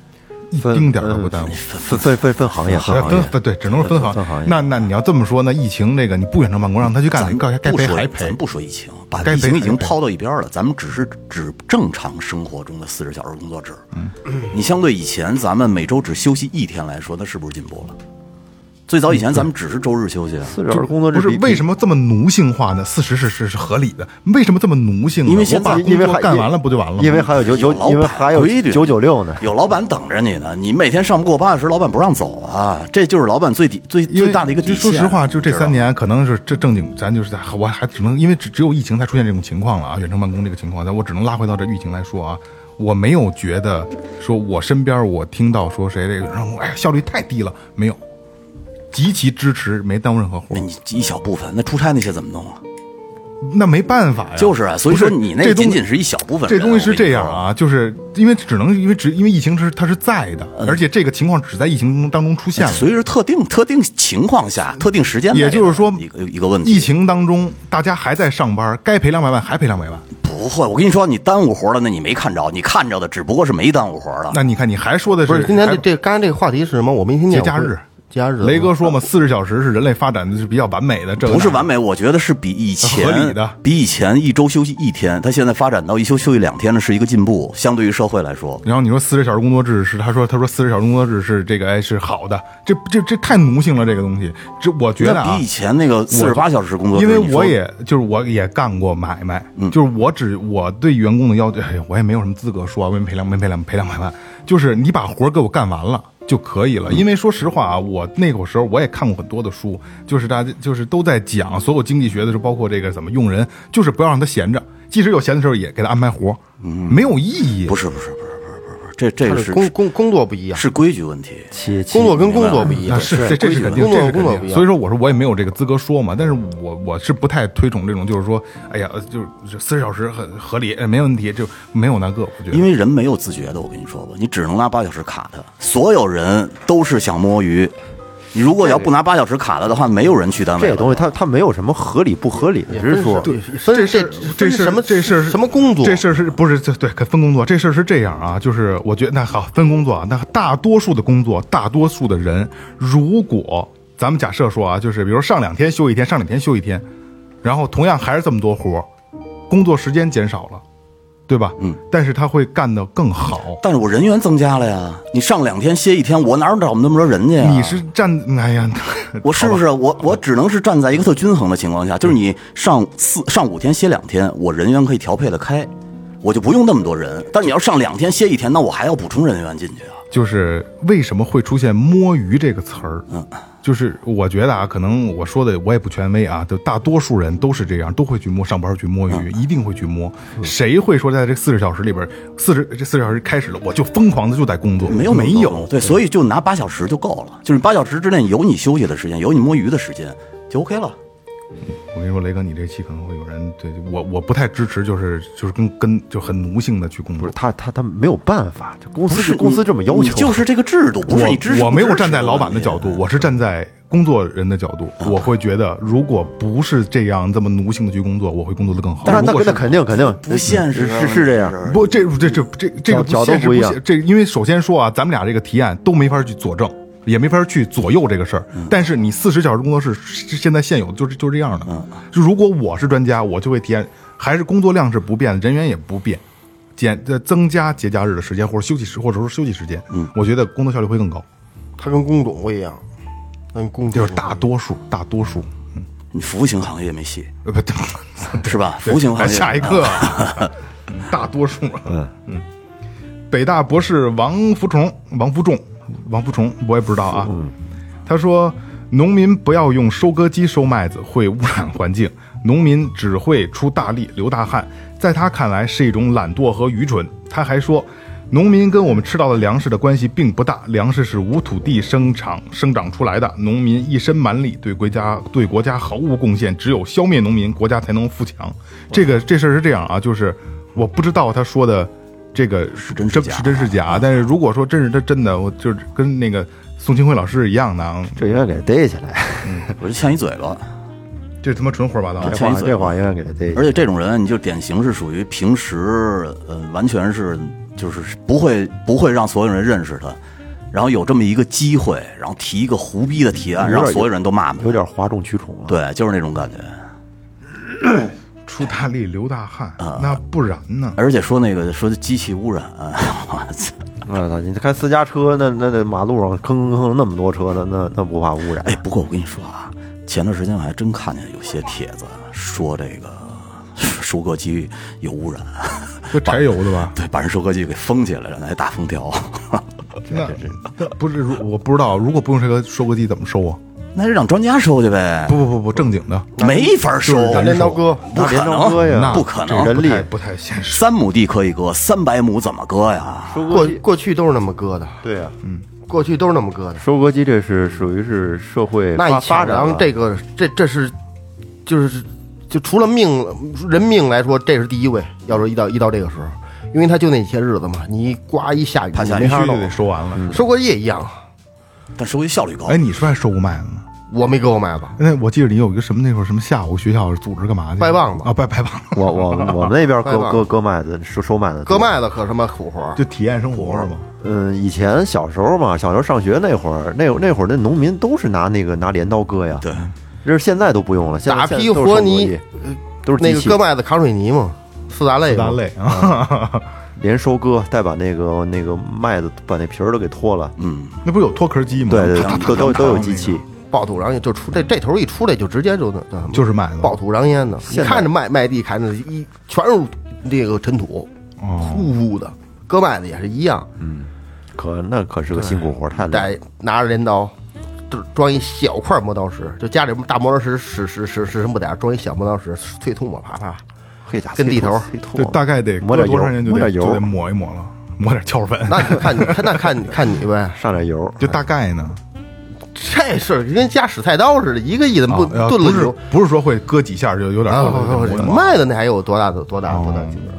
一丁点儿都不耽误。
分分分分行业，分
呃
行业。
分分对，只能是分行
分行业
那那你要这么说，那疫情这个你不远程办公，让他去干，
咱
该该
不说
赔还赔
咱。不说疫情，把疫情已经抛到一边了，咱们只是指正常生活中的四十小时工作制。嗯，你相对以前咱们每周只休息一天来说，那是不是进步了？最早以前咱们只是周日休息啊，
四十小时工作制
不是为什么这么奴性化呢？四十是是是合理的，为什么这么奴性呢？
因为现在
我把工
因为
干完了不就完了吗？
因为还有九九因为还有九九六呢。
有老板等着你呢，你每天上不过八小时，老板不让走啊，这就是老板最底最最大的一个底线。
说实话，就这三年，可能是这正经，咱就是在我还只能因为只只有疫情才出现这种情况了啊，远程办公这个情况，咱我只能拉回到这疫情来说啊，我没有觉得说我身边我听到说谁这个让我哎呀效率太低了，没有，极其支持，没耽误任何活
那，你一小部分，那出差那些怎么弄啊？
那没办法呀。
就是啊，所以说
不是
你那
这东西
仅仅是一小部分人。
这东西是这样啊，就是因为只能因为只因为疫情是它是在的，而且这个情况只在疫情当中出现了。
所以是特定特定情况下、特定时间内的，
也就是说
一个一个问题。
疫情当中，大家还在上班，该赔两百万还赔两百万。
不会，我跟你说，你耽误活了，那你没看着，你看着的只不过是没耽误活了。
那你看，你还说的是
不是今天
还
这这刚才这个话题是什么？我没听见。
节假日雷哥说嘛，四十小时是人类发展的是比较完美的，这个
不是完美，我觉得是比以前
合理的
比以前一周休息一天，他现在发展到一休休息两天呢，是一个进步，相对于社会来说。
然后你说四十小时工作制是，他说他说四十小时工作制是这个哎是好的，这这这太奴性了，这个东西，这我觉得啊
比以，前那个四十八小时工作制，
因为我也就是我也干过买卖，就是我只我对员工的要求，哎呀，我也没有什么资格说没赔两没赔两赔两百万，就是你把活给我干完了。就可以了，因为说实话啊，我那个时候我也看过很多的书，就是大家就是都在讲所有经济学的时候，包括这个怎么用人，就是不要让他闲着，即使有闲的时候也给他安排活儿，没有意义。
不是不是不是，这这个是
是工工工作不一样，
是规矩问题。
七
工作跟工作不一样
啊，。是这这是肯定，
工作。工作不一样
所以说，我说我也没有这个资格说嘛。但是我我是不太推崇这种，就是说，哎呀，呃就是四十小时很合理，呃没问题，就没有那个，我觉得。
因为人没有自觉的，我跟你说吧，你只能拿八小时卡他。所有人都是想摸鱼，你如果要不拿八小时卡了的话，没有人去单位。
这个东西它它没有什么合理不合理的，只是说
对分
这这
是什么
这事
什么工作？
这事儿是不是这对分工作？这事儿是这样啊，就是我觉得那好分工作啊，那大多数的工作，大多数的人，如果咱们假设说啊，就是比如上两天休一天，上两天休一天，然后同样还是这么多活儿，工作时间减少了，对吧？嗯，但是他会干得更好。
但是我人员增加了呀，你上两天歇一天，我哪有找那么多人去呀？
你是站哎呀，(laughs)
我是不是我我只能是站在一个特均衡的情况下，就是你上四上五天歇两天，我人员可以调配的开，我就不用那么多人。但你要上两天歇一天，那我还要补充人员进去啊。
就是为什么会出现“摸鱼”这个词儿？嗯，就是我觉得啊，可能我说的我也不权威啊，就大多数人都是这样，都会去摸上班去摸鱼，一定会去摸。谁会说在这四十小时里边，四十这四十小时开始了，我就疯狂的就在工作？
没有
没有，
对，所以就拿八小时就够了，就是八小时之内有你休息的时间，有你摸鱼的时间，就 OK 了。
我跟你说，雷哥，你这期可能会有人对我，我不太支持，就是就是跟跟就很奴性的去工作
不是。他他他没有办法，这公司
是
是公司这么要求，
就是这个制度，不是你支持
我我没有站在老板的角度，我是站在工作人的角度，我会觉得，如果不是这样这么奴性的去工作，我会工作的更好。
但是那肯定肯定
不现实啊，
是是这样。
不，这这这这这个
角角度
现实
不一样
这因为首先说啊，咱们俩这个提案都没法去佐证，也没法去左右这个事儿。但是你四十小时工作室现在现有就是就是这样的。就如果我是专家，我就会提案，还是工作量是不变，人员也不变。减呃增加节假日的时间或者休息时或者说休息时间，嗯，我觉得工作效率会更高。
他跟工种不一样，跟工
就是大多数大多数，
你服务型行业没戏，
呃不对，(laughs)
是吧？服务型行业。
下一个，(laughs) 大多数，嗯。嗯，北大博士王福重，王福重，王福重，我也不知道啊。他说，农民不要用收割机收麦子，会污染环境。农民只会出大力、流大汗，在他看来是一种懒惰和愚蠢。他还说，农民跟我们吃到的粮食的关系并不大，粮食是无土地生长生长出来的。农民一身蛮力，对国家对国家毫无贡献，只有消灭农民，国家才能富强。这个这事儿是这样啊，就是我不知道他说的这个是
真是假
是真是假，但是如果说真是他真的，我就是跟那个宋清辉老师一样的啊，
这应该给他逮起来，(laughs)
我就欠一嘴巴。
这他妈纯胡说八道。
这
呛一嘴
巴这话应该给他逮起来。
而且这种人，你就典型是属于平时，呃，完全是就是不会不会让所有人认识他，然后有这么一个机会，然后提一个胡逼的提案，让所有人都骂他。
有点哗众取宠了。，
对，就是那种感觉。(laughs)
出大力流大汗，
啊
那不然呢？
而且说那个说机器污染，(laughs) 我操！
我操！你开私家车，那那那马路上吭吭吭那么多车，那那那不怕污染？
哎，不过我跟你说啊，前段时间我还真看见有些帖子说这个收割机有污染，
这柴油的吧？
对，把人收割机给封起来了，还大封条，(laughs)
那那不是，如我不知道，如果不用这个收割机怎么收啊？
那就让专家收去呗，
不不不不，正经的，
没法收，
就是
镰刀割，
不可能，不可能，
人力
不太现实。
三亩地可以割，三百亩怎么割呀？
过
收割机，
过去都是那么割的，
对呀，嗯
过去都是那么割的。
收割机这是属于是社会
那
发展，
这个这这是就是就除了命人命来说，这是第一位。要说一到一到这个时候，因为他就那些日子嘛，你刮一下雨，他
必须得。收完了。
收割机也一样，
但收割效率高。
哎，你是不是还收过麦子呢？
我没割过麦子，
那我记得你有一个什么那会儿什么下午学校组织干嘛去？
掰棒子
啊，掰掰棒子，
我我我们那边割割割麦子收收麦子，
割麦子可什么苦活儿。
就体验生活是吗？
嗯，以前小时候嘛，小时候上学那会儿，那那会儿那农民都是拿那个拿镰刀割呀，
对，
这是现在都不用了，现在
打皮
现在都是手
和泥
都是
那个割麦子扛水泥嘛，四大类四
大类啊，(laughs)
连收割带把那个那个麦子把那皮儿都给脱了，
嗯，
那不是有脱壳机吗？
对对，
咔
都都都有机器，
爆土瓤烟就出这这头一出来就直接就那那什么
就是麦子
爆土瓤烟的，你看着麦麦地看着一全是那个尘土，
哦，
呼呼的。割麦子也是一样，嗯
可那可是个辛苦活儿，太累了。
带拿着镰刀，就装一小块磨刀石，就家里大磨刀石使使使使什么不点儿，装一小磨刀石，啐吐沫啪啪。
嘿家
跟地头
这大概得
抹点油
搁多长时间就
抹点油
得就得抹一抹了，抹点翘粉。
那看你看那看你看你呗，(laughs)
上点油，
就大概呢，
这事儿跟家使菜刀似的，一个意思不炖了油。
不是说会割几下就有点
卖的那还有多大的多大多大区别？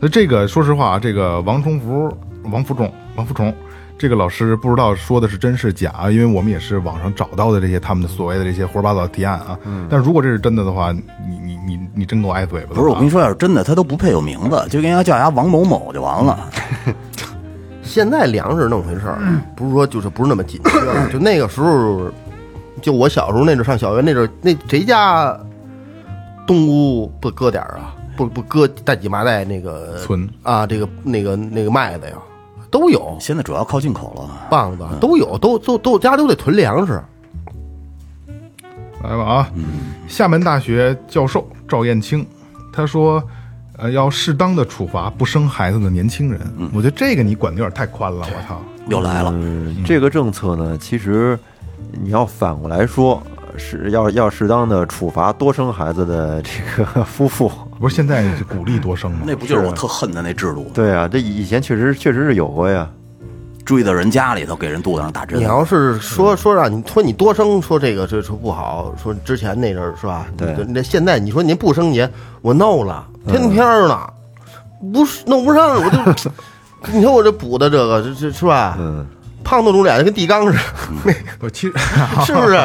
那这个说实话啊，这个王重福、王福重、王福重，这个老师不知道说的是真是假，因为我们也是网上找到的这些他们的所谓的这些胡说八道的提案啊。但如果这是真的的话，你你你你真给我挨嘴巴的啊！
不是我跟你说，要是真的，他都不配有名字，就跟人家叫人家王某某就完了。(laughs)
现在粮食那么回事儿，不是说就是不是那么紧缺了。就那个时候，就我小时候那阵儿上小学那阵儿，那谁家冬屋不搁点儿啊？不不搁大几麻袋那个
存
啊，这个那个那个麦子呀，都有
现在主要靠进口了。
棒子都有，都都都家都得囤粮食。
来吧啊！厦门大学教授赵燕青他说，呃，要适当的处罚不生孩子的年轻人。我觉得这个你管的有点太宽了，我操！
又来了，
嗯，这个政策呢，其实你要反过来说，是要要适当的处罚多生孩子的这个夫妇。
不是现在是鼓励多生吗？
那不就是我特恨的那制度？
对啊，这以前确实确实是有过呀。
追到人家里头，给人肚子上打针
你。要是说说让你说你多生，说这个这说不好，说之前那阵儿是吧？
对
那现在你说您不生您，我弄了，天天儿呢，不是弄不上，我就 (laughs) 你说我这补的这个这这是吧？
嗯，
胖嘟嘟脸跟地缸似的，(laughs)
不，其实 (laughs)
是不是？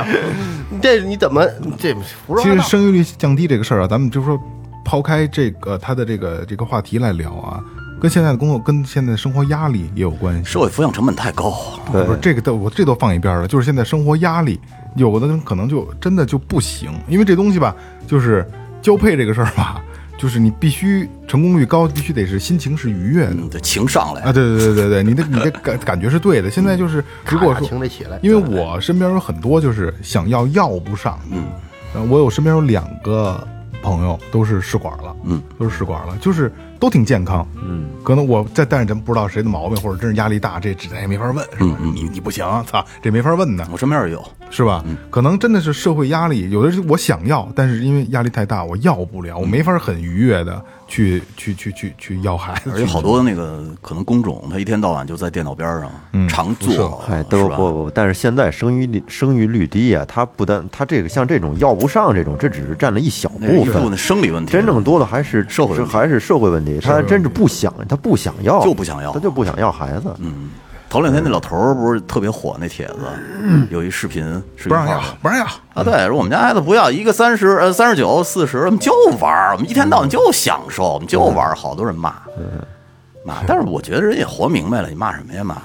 这你怎么这胡说
其实？生育率降低这个事儿啊，咱们就说抛开这个他的这个这个话题来聊啊，跟现在的工作跟现在的生活压力也有关系。
社会抚养成本太高，
对
不是这个都我这都放一边了，就是现在生活压力，有的人可能就真的就不行，因为这东西吧，就是交配这个事儿吧，(laughs) 就是你必须成功率高，必须得是心情是愉悦的。
嗯，情上来
啊，对对对对对，(laughs) 你的你的感感觉是对的。现在就是如果说
情得起来，
因为我身边有很多就是想要要不上，嗯，我有身边有两个朋友都是试管了，
嗯，
都是试管了，就是都挺健康，嗯，可能我在但是咱不知道谁的毛病，或者真是压力大，这这咱也没法问，是吧？你你不行，操，这没法问呢，
我身边也有，
是吧？可能真的是社会压力，有的是我想要，但是因为压力太大，我要不了，我没法很愉悦的去去去去去要孩子，
而且好多那个可能工种，他一天到晚就在电脑边上常做，
哎，都
是
不不不，但是现在生育率生育率低呀、他不单他这个像这种要不上这种，这只是占了一小部分
生理问题，
真正多的还是
社会问题
是还是社会问题。他真是不想，他不想要，
就不想要
他就不想要孩子。
嗯，头两天那老头儿不是特别火那帖子，有一视频
不让要
号，
不让要。
啊，对，说我们家孩子不要一个三十呃三十九四十，我们就玩儿，我们一天到晚就享受，我们就玩儿，好多人骂，骂，但是我觉得人也活明白了，你骂什么呀骂？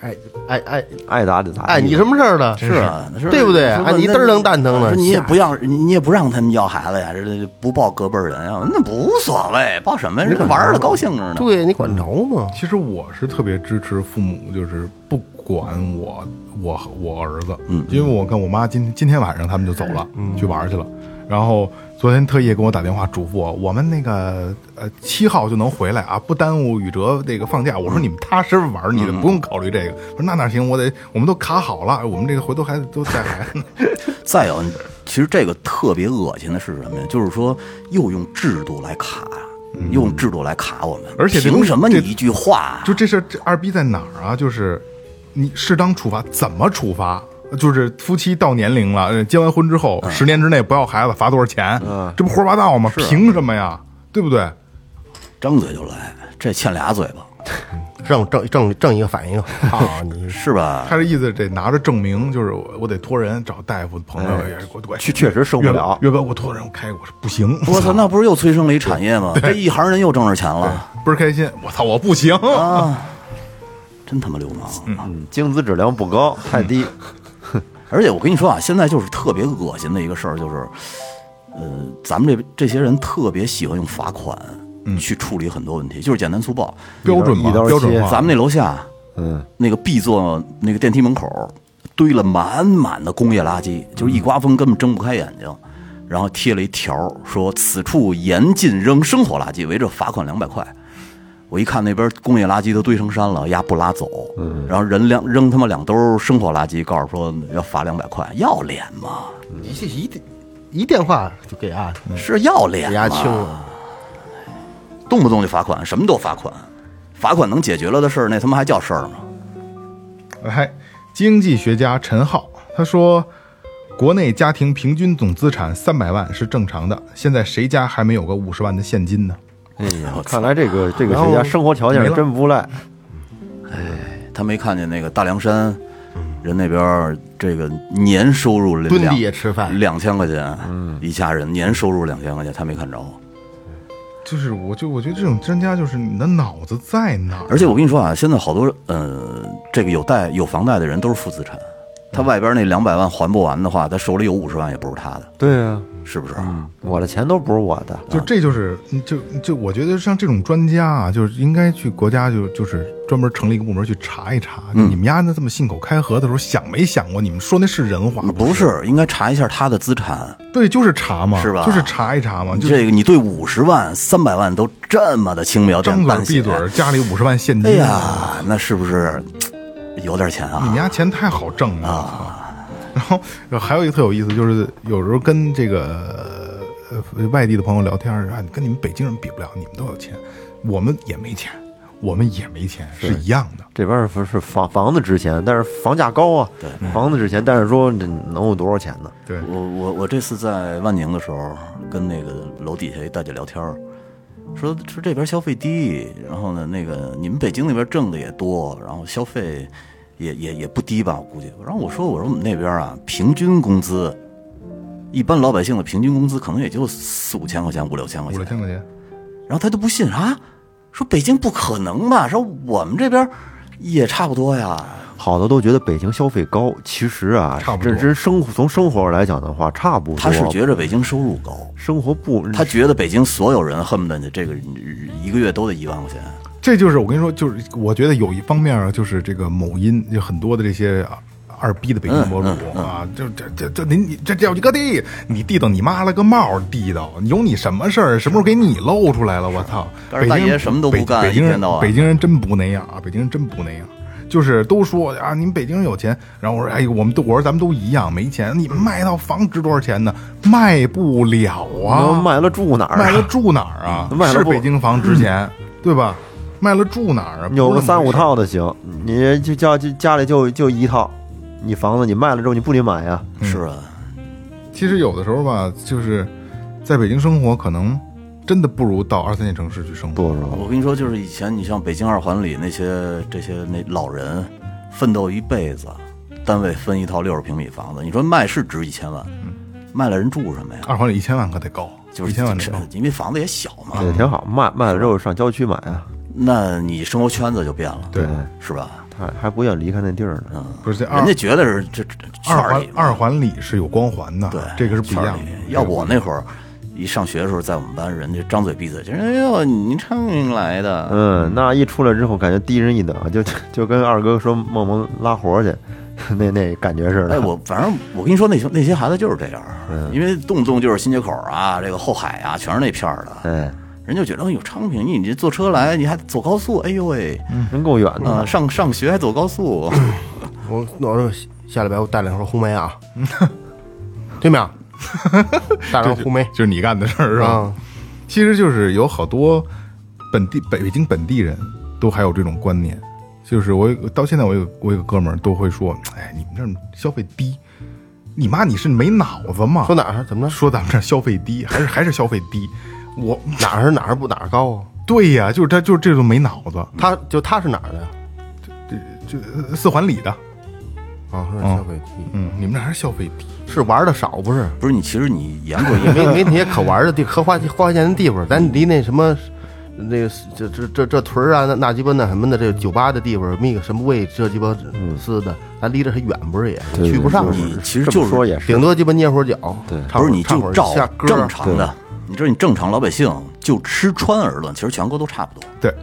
爱爱爱
爱咋就咋地。
爱你什么事儿呢？
是啊，是
对不对
说
啊你
那
嘚儿能蛋疼呢
说你也不让你你也不让他们要孩子呀，这不抱隔辈儿人啊，那无所谓，抱什么呀？人家玩儿的高兴着呢。
对你管着吗？
其实我是特别支持父母，就是不管我我我儿子，嗯，因为我跟我妈今今天晚上他们就走了，去玩儿去了。然后昨天特意给我打电话嘱咐我，我们那个呃七号就能回来啊，不耽误宇哲这个放假。我说你们踏实玩，你们不用考虑这个。我说那哪行，我得我们都卡好了，我们这个回头还都带孩子呢。(laughs)
再有，其实这个特别恶心的是什么呀？就是说又用制度来卡，又用制度来卡我们。
而且这
凭什么你一句话
就这事儿，这二逼在哪儿啊？就是你适当处罚，怎么处罚？就是夫妻到年龄了，呃结完婚之后，十年之内不要孩子，罚多少钱？这不胡说八道吗？凭什么呀？对不对？
张嘴就来，这欠俩嘴巴，
正正正正一个反一个 (laughs) 啊！你
是吧？
他这意思得拿着证明，就是我我得托人找大夫朋友，哎给我
确确实受不了
岳哥，岳哥我托人我开，我说不行，
我操，(laughs) 那不是又催生了一产业吗？这一行人又挣着钱了
倍儿开心，我操，我不行。
啊！真他妈流氓！
嗯精子质量不高，太低。(laughs)
而且我跟你说啊，现在就是特别恶心的一个事儿，就是，呃，咱们这这些人特别喜欢用罚款去处理很多问题，就是简单粗暴。
标准化，
一刀切
标准化。
咱们那楼下
嗯，
那个 B 座那个电梯门口堆了满满的工业垃圾，就是一刮风根本睁不开眼睛。然后贴了一条说：“此处严禁扔生活垃圾，违者罚款两百块。”我一看那边工业垃圾都堆成山了，丫不拉走，然后人两扔他妈两兜生活垃圾，告诉说要罚两百块，要脸吗？
你这一电一电话就给啊，
是要脸
给压清
吗？
了。
动不动就罚款，什么都罚款，罚款能解决了的事儿，那他妈还叫事儿吗？
哎，经济学家陈浩他说，国内家庭平均总资产三百万是正常的，现在谁家还没有个五十万的现金呢？
哎呀，看来这个这个谁家生活条件是真不赖。
哎他没看见那个大凉山，人那边这个年收入
蹲
两
地也吃饭。
两千块钱，一家人年收入两千块钱，他没看着。
就是我就我觉得这种专家就是你的脑子在哪儿？
而且我跟你说啊，现在好多呃，这个有贷有房贷的人都是负资产，他外边那两百万还不完的话，他手里有五十万也不是他的，
对啊，
是不是？
我的钱都不是我的。
就这就是就就我觉得像这种专家啊，就是应该去国家就就是专门成立一个部门去查一查，就你们家那这么信口开河的时候，想没想过你们说那是人话？
不是，应该查一下他的资产。
对，就是查嘛，
是吧
就是查一查嘛，就
这个你对五十万、三百万都这么的轻描
张嘴
淡写，
闭嘴，家里五十万现金。
哎呀，那是不是 (tsk) 有点钱啊？
你们家钱太好挣了。啊、然后还有一个特有意思，就是有时候跟这个呃外地的朋友聊天儿啊，跟你们北京人比不了，你们都有钱，我们也没钱，我们也没钱，是一样的。
这边是是房房子值钱，但是房价高啊。对，房子值钱，但是说这能有多少钱呢？
对，
我我我这次在万宁的时候，跟那个楼底下一大姐聊天儿，说说这边消费低，然后呢，那个你们北京那边挣的也多，然后消费也也也不低吧，我估计。然后我说我说我们那边啊，平均工资，一般老百姓的平均工资可能也就四五千块钱，五六千块钱。
五六千块钱，
然后他就不信啊，说北京不可能吧？说我们这边也差不多呀。
好多都觉得北京消费高，其实啊，
差不多
这真生活从生活上来讲的话，差不多。
他是觉着北京收入高，
生活不，
他觉得北京所有人恨不得这个一个月都得一万块钱。
这就是我跟你说，就是我觉得有一方面啊，就是这个某音有很多的这些二逼的北京博主啊，就这这这您你这叫一个地，你地道你妈了个帽地道，有你什么事儿？什么时候给你露出来了？我操！
但是大
北京人
爷什么都不
北
干
北京人北京人真不那样啊！北京人真不那样。就是都说啊，你们北京人有钱，然后我说，哎，我们都我说咱们都一样没钱，你们卖套房值多少钱呢？卖不了啊，
卖了住哪儿啊？
卖了住哪儿啊？
卖了
是北京房值钱，对吧？卖了住哪儿啊？
有个三五套的行，你就家就家里就就一套，你房子你卖了之后你不得买呀？
是啊，
其实有的时候吧，就是在北京生活，可能真的不如到二三线城市去生活。
多少？
我跟你说，就是以前你像北京二环里那些这些那老人，奋斗一辈子，单位分一套六十平米房子，你说卖是值一千万，卖了人住什么呀？
二环里一千万可得高，
就是
一千万得高。
因为房子也小嘛，
也挺好，卖卖了之后上郊区买啊。
那你生活圈子就变了，
对，
是吧？
他还不愿离开那地儿呢。
嗯不是这二
人家觉得是这这
二环二环里是有光环的，
对，
这个是不一样的。
要不我那会儿一上学的时候，在我们班，人家张嘴闭嘴就是哎呦，你昌平来的，
嗯，那一出来之后，感觉低人一等，就就跟二哥说梦梦拉活去，(laughs) 那那感觉似的。
哎，我反正我跟你说，那些那些孩子就是这样，因为动不动就是新街口啊，这个后海啊，全是那片儿的，
哎，
人就觉得哎呦，昌平，你这坐车来，你还走高速，哎呦喂，
真够远的。
啊，上上学还走高速，(coughs)
我我下礼拜我带两盒红梅啊，(laughs) 对没有？(laughs) 带两盒红梅
就是你干的事儿是吧？
啊，
其实就是有好多本地北北京本地人都还有这种观念，就是我到现在我有我有个哥们儿都会说，哎，你们这儿消费低，你妈你是没脑子吗？
说哪儿怎么着？
说咱们这儿消费低，还是还是消费低？我
哪儿是哪儿不哪儿高啊？
对呀，就是他就是这种没脑子，
他就他是哪儿的呀？
这这四环里的，
啊，是消费低，
嗯，你们那儿还是消费低？
是玩的少不是？
不是你，其实你严格
也没没那些可玩的地，可花花钱的地方，咱离那什么。那个这这这这屯儿啊，那那鸡巴那什么的，这酒吧的地方，那个什么位，这鸡巴似的，咱离着还远不是也？去不上
你其实就是
说也是，
顶多鸡巴捏会儿脚，
对。
唱
不是你
唱会儿
就照
下歌
正常的，你知道你正常老百姓就吃穿而论，其实全国都差不多。
对，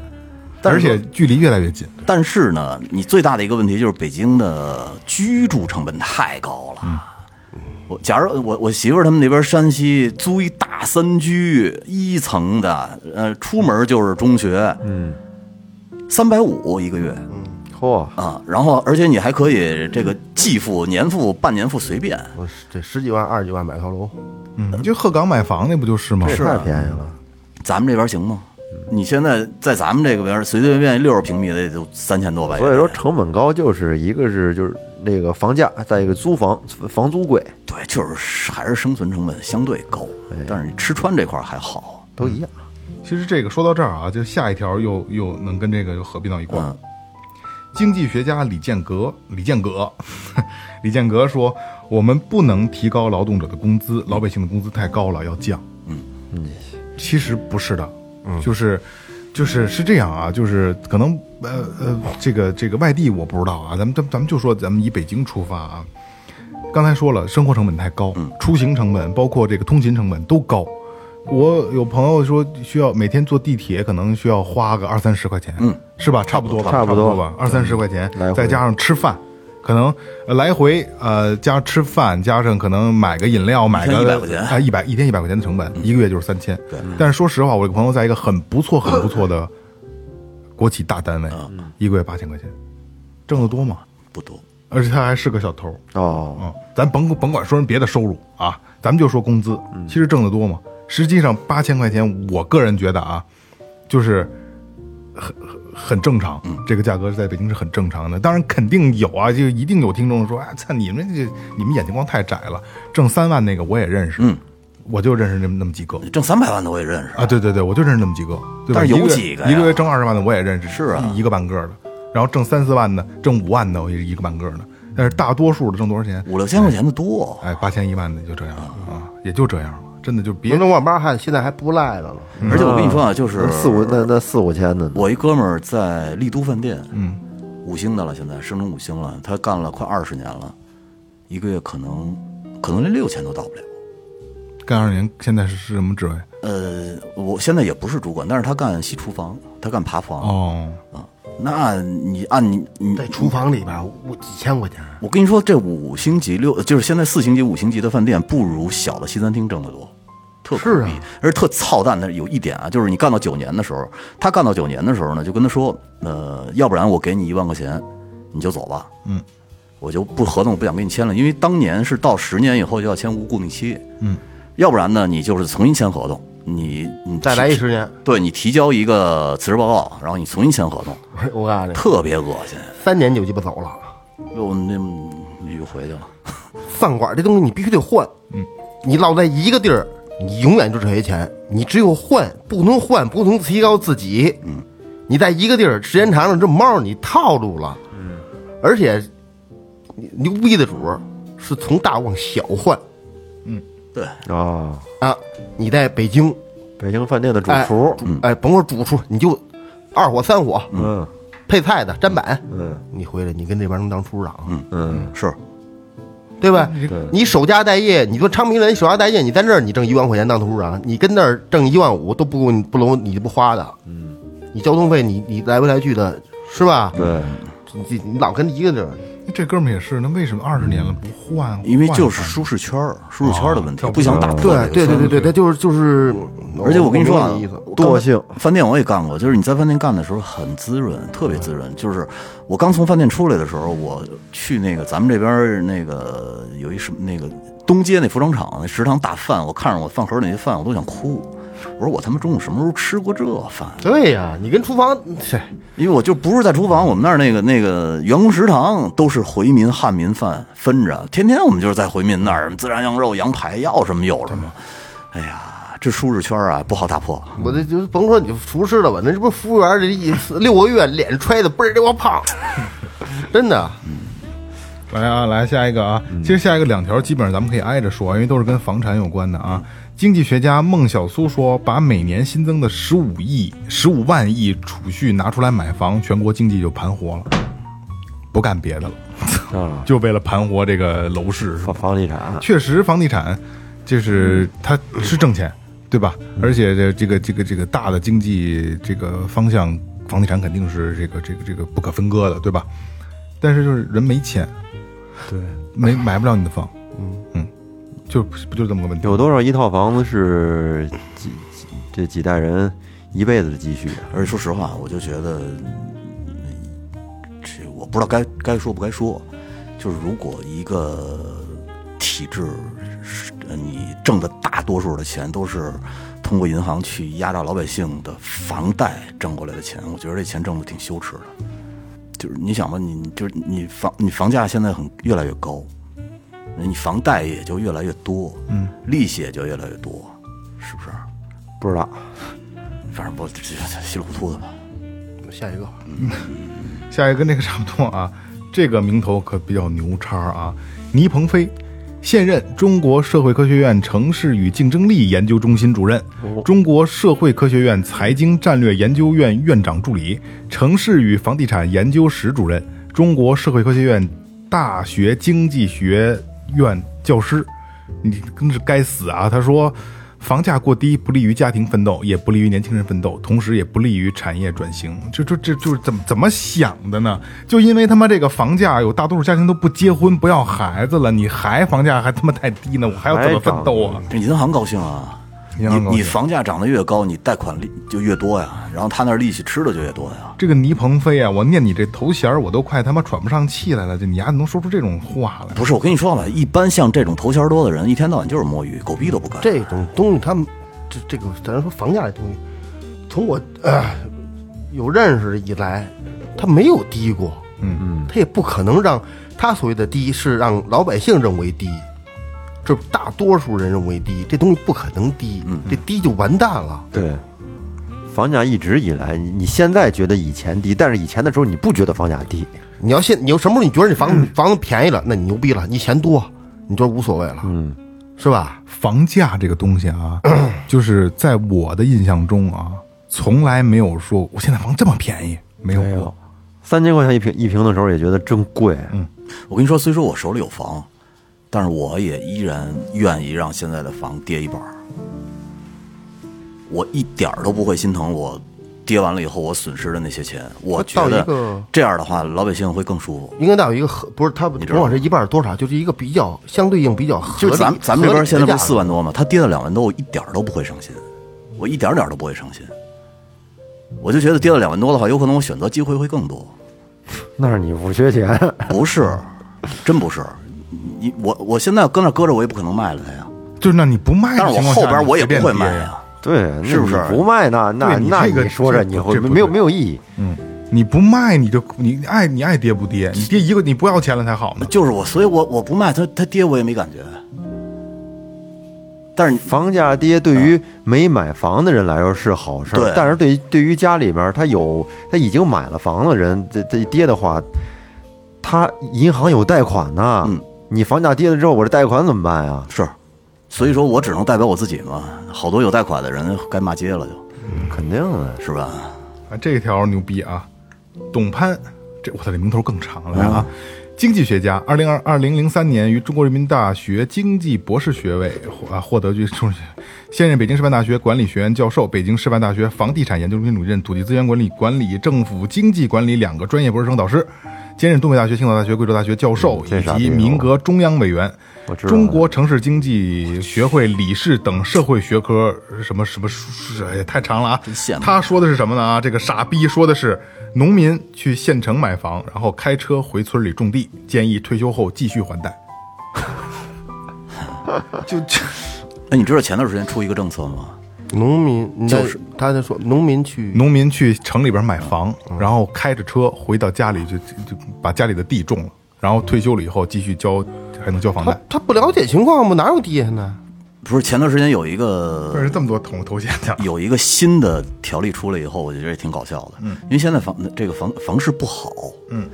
但
而且距离越来越近。
但是呢，你最大的一个问题就是北京的居住成本太高了。我假如我我媳妇儿他们那边山西租一大三居一层的，呃，出门就是中学，嗯，三百五一个月
嚯，
啊，然后而且你还可以这个季付、年付、半年付随便。
我这十几万、二十几万买套楼，
嗯，就鹤岗买房那不就是吗？
是太便宜了。
咱们这边行吗？你现在在咱们这个边儿随随便便六十平米的也就三千多吧。
所以说成本高，就是一个是就是那个房价，再一个租房房租贵，
对，就是还是生存成本相对高，但是你吃穿这块儿还好。
都一样。
其实这个说到这儿啊，就下一条又又能跟这个又合并到一块儿。
嗯
经济学家李建革，李建革，(laughs) 李建革说，我们不能提高劳动者的工资，老百姓的工资太高了，要降。嗯。嗯，其实不是的，就是就是是这样啊，就是可能呃呃，这个这个外地我不知道啊，咱们咱咱们就说咱们以北京出发啊，刚才说了，生活成本太高，出行成本包括这个通勤成本都高。我有朋友说需要每天坐地铁，可能需要花个二三十块钱，嗯，是吧？差不多吧，
差不多。
不吧，二三十块钱再加上吃饭，可能呃来回呃加吃饭，加上可能买个饮料，买个
100块钱。
啊一百一天一百块钱的成本，一个月就是三千。对，但是说实话，我有个朋友在一个很不错很不错的国企大单位，一个月八千块钱，挣得多吗？
不多，
而且他还是个小偷。
哦，
嗯，咱甭甭管说人别的收入啊，咱们就说工资，其实挣得多吗？实际上八千块钱，我个人觉得啊，就是很很很正常，这个价格在北京是很正常的。当然肯定有啊，就一定有听众说，哎，操，你们这你们眼睛光太窄了，挣三万那个我也认识，
嗯，
我就认识那么那么几个。
挣三百万的我也认识
啊，对对对，我就认识那么几个，对吧？
但是有几个
一个月挣二十万的我也认识，
是啊
一一个半个的。然后挣三四万的，挣五万的我也是一个半个的。但是大多数的挣多少钱？
五六千块钱的多。
哎，八千一万的就这样啊，也就这样了，真的就别
别那网吧还现在还不赖的了。
而且我跟你说啊，就是
四五那那四五千的，
我一哥们儿在丽都饭店，
嗯，
五星的了，现在升成五星了，他干了快二十年了，一个月可能可能连六千都到不了。
干二年，现在是是什么职位？
呃，我现在也不是主管，但是他干洗厨房，他干爬房。
哦，
那你按你你
在厨房里边五几千块钱，
我跟你说，这五星级六就是现在四星级、五星级的饭店，不如小的西餐厅挣得多，特
是啊
而且特操蛋的有一点啊，就是你干到九年的时候，他干到九年的时候呢，就跟他说，呃，要不然我给你一万块钱，你就走吧，
嗯，
我就不合同不想跟你签了，因为当年是到十年以后就要签无固定期，
嗯，
要不然呢，你就是重新签合同，你你
再来一十年，
对你提交一个辞职报告，然后你重新签合同，(laughs)
我告诉你，
特别恶心，
三年就鸡巴走了。
又那你就回去了。(laughs)
饭馆这东西你必须得换，嗯，你老在一个地儿，你永远就这些钱，你只有换，不能换，不能提高自己，嗯，你在一个地儿时间长了，这猫你套路了，嗯，而且牛逼的主儿是从大往小换
对，
啊，
啊，你在北京，
北京饭店的主
哎
厨，
哎，甭说主厨，你就二火三火，
嗯，
配菜的砧板，
嗯。
你回来你跟这边能当厨师长，嗯，
嗯，
是。
对吧？你守家待业，你说昌平人守家待业，你在这儿你挣一万块钱当厨师长，你跟那儿挣一万五都不够你不够你不花的，嗯，你交通费你你来不来去的，是吧？
对，
你你老跟一个地儿，
这哥们儿也是，那为什么二十年了不换？
因为就是舒适圈儿，舒适圈儿的问题
哦，
不想打破
对对对对对，他就是就是，
而且我跟你说啊
惰性
饭店我也干过，就是你在饭店干的时候很滋润，特别滋润。就是我刚从饭店出来的时候，我去那个咱们这边儿那个有一什么那个东街那服装厂那食堂打饭，我看着我饭盒里那些饭，我都想哭。我说我他妈中午什么时候吃过这饭？
对呀，你跟厨房，对
因为我就不是在厨房，我们那儿那个那个员工食堂都是回民汉民饭分着，天天我们就是在回民那儿孜然羊肉、羊排要什么有什么。哎呀，这舒适圈啊不好打破。
我这就甭说你厨师了吧，那这不是服务员这一六个月脸揣的倍儿给我胖，(laughs) 真的。
来啊，来下一个啊！其实下一个两条基本上咱们可以挨着说，因为都是跟房产有关的啊。经济学家孟晓苏说，把每年新增的十五亿、十五万亿储蓄拿出来买房，全国经济就盘活了，不干别的了，
啊，(laughs)
就为了盘活这个楼市。
房房地产，
确实，房地产就是它是挣钱，对吧？而且这这个这个这个大的经济这个方向，房地产肯定是这个这个这个不可分割的，对吧？但是就是人没钱，
对，
没买不了你的房，就不就这么个问题。
有多少一套房子是几几这几代人一辈子的积蓄？
而且说实话，我就觉得，嗯这我不知道该该说不该说。就是如果一个体制是，呃你挣的大多数的钱都是通过银行去压榨老百姓的房贷挣过来的钱，我觉得这钱挣的挺羞耻的。就是你想吧，你就是你房你房价现在很越来越高，你房贷也就越来越多，嗯，利息也就越来越多，是不是？
不知道，
反正不稀里糊涂的吧。
下一个，(laughs)
下一个跟这个差不多啊，这个名头可比较牛叉啊。倪鹏飞，现任中国社会科学院城市与竞争力研究中心主任，中国社会科学院财经战略研究院院长助理，城市与房地产研究室主任，中国社会科学院大学经济学院教师。你更是该死啊！他说。房价过低不利于家庭奋斗，也不利于年轻人奋斗，同时也不利于产业转型。这这这就是怎么怎么想的呢？就因为他妈这个房价有大多数家庭都不结婚不要孩子了，你还房价还他妈太低呢，我还要怎么奋斗啊？
这银行高兴啊！
银行高
你你房价涨得越高，你贷款利就越多呀，然后他那儿利息吃的就越多呀。
这个倪鹏飞啊，我念你这头衔儿我都快他妈喘不上气来了，就你还能说出这种话来？
不是，我跟你说了，一般像这种头衔多的人，一天到晚就是摸鱼，狗逼都不干。
这种东西，他们这这个咱说房价这东西，从我呃有认识以来，他没有低过，
嗯
嗯，他也不可能让他所谓的低是让老百姓认为低，这大多数人认为低，这东西不可能低，这低就完蛋了。
对，房价一直以来，你你现在觉得以前低，但是以前的时候你不觉得房价低，
你要现你有什么时候你觉得你房房子便宜了，那你牛逼了，你钱多，你觉得无所谓了，
嗯，
是吧？
房价这个东西啊，(clears throat) 就是在我的印象中啊，从来没有说我现在房这么便宜，没有过
没有。三千块钱一平一平的时候也觉得真贵，嗯
我跟你说，虽说我手里有房，但是我也依然愿意让现在的房跌一半儿。我一点儿都不会心疼我跌完了以后我损失的那些钱。我觉得这样的话，老百姓会更舒服。
应该到一个合，不是他
知道
甭管是一半儿多少，就是一个比较相对应比较合理。
就是咱咱们这边现在不是四
万。
多吗？它跌到两万多，我一点儿都不会伤心，我一点儿点儿都不会伤心。我就觉得跌到两万多的话，有可能我选择机会会更多。(laughs)
那是你不缺钱，
不是，真不是。你我我现在搁那搁着，我也不可能卖了它呀。
就是那你不卖的
但是我
情况下，
后边我也不会卖
呀。
呀。
对，
是不是
不卖那那那你说着
这
你会没有没有意义，
嗯，你不卖你就你爱你爱跌不跌，你跌一个你不要钱了才好呢。
就是我，所以我我不卖它，它跌我也没感觉。但是
房价跌对于没买房的人来说是好事儿，
对
但是对于对于家里边他有他已经买了房的人，这这跌的话，他银行有贷款呢，
嗯
你房价跌了之后，我这贷款怎么办呀？
是，所以说我只能代表我自己嘛。好多有贷款的人该骂街了就，
肯定的，
是吧？
啊，这条牛逼啊！董潘，这我操，这名头更长了啊！经济学家，二零二二零零三年于中国人民大学经济博士学位获啊获得据中现任北京师范大学管理学院教授，北京师范大学房地产研究中心主任，土地资源管理管理、政府经济管理两个专业博士生导师，兼任东北大学、青岛大学、贵州大学教授，以及民革中央委员。中国城市经济学会理事等社会学科什么什么书，哎呀，太长了啊！他说的是什么呢？啊，这个傻逼说的是农民去县城买房，然后开车回村里种地，建议退休后继续还贷。(laughs) 就这，
哎，你知道前段时间出一个政策吗？
农民
就是
他就说农民去
农民去城里边买房，然后开着车回到家里就就就把家里的地种了，然后退休了以后继续交还能交房贷。
他不了解情况吗？哪有地下呢？
不是前段时间有一
为
个
什么这么多头头衔的？
有一个新的条例出来以后，我就觉得也挺搞笑的。嗯，因为现在房这个房房市不好。
嗯，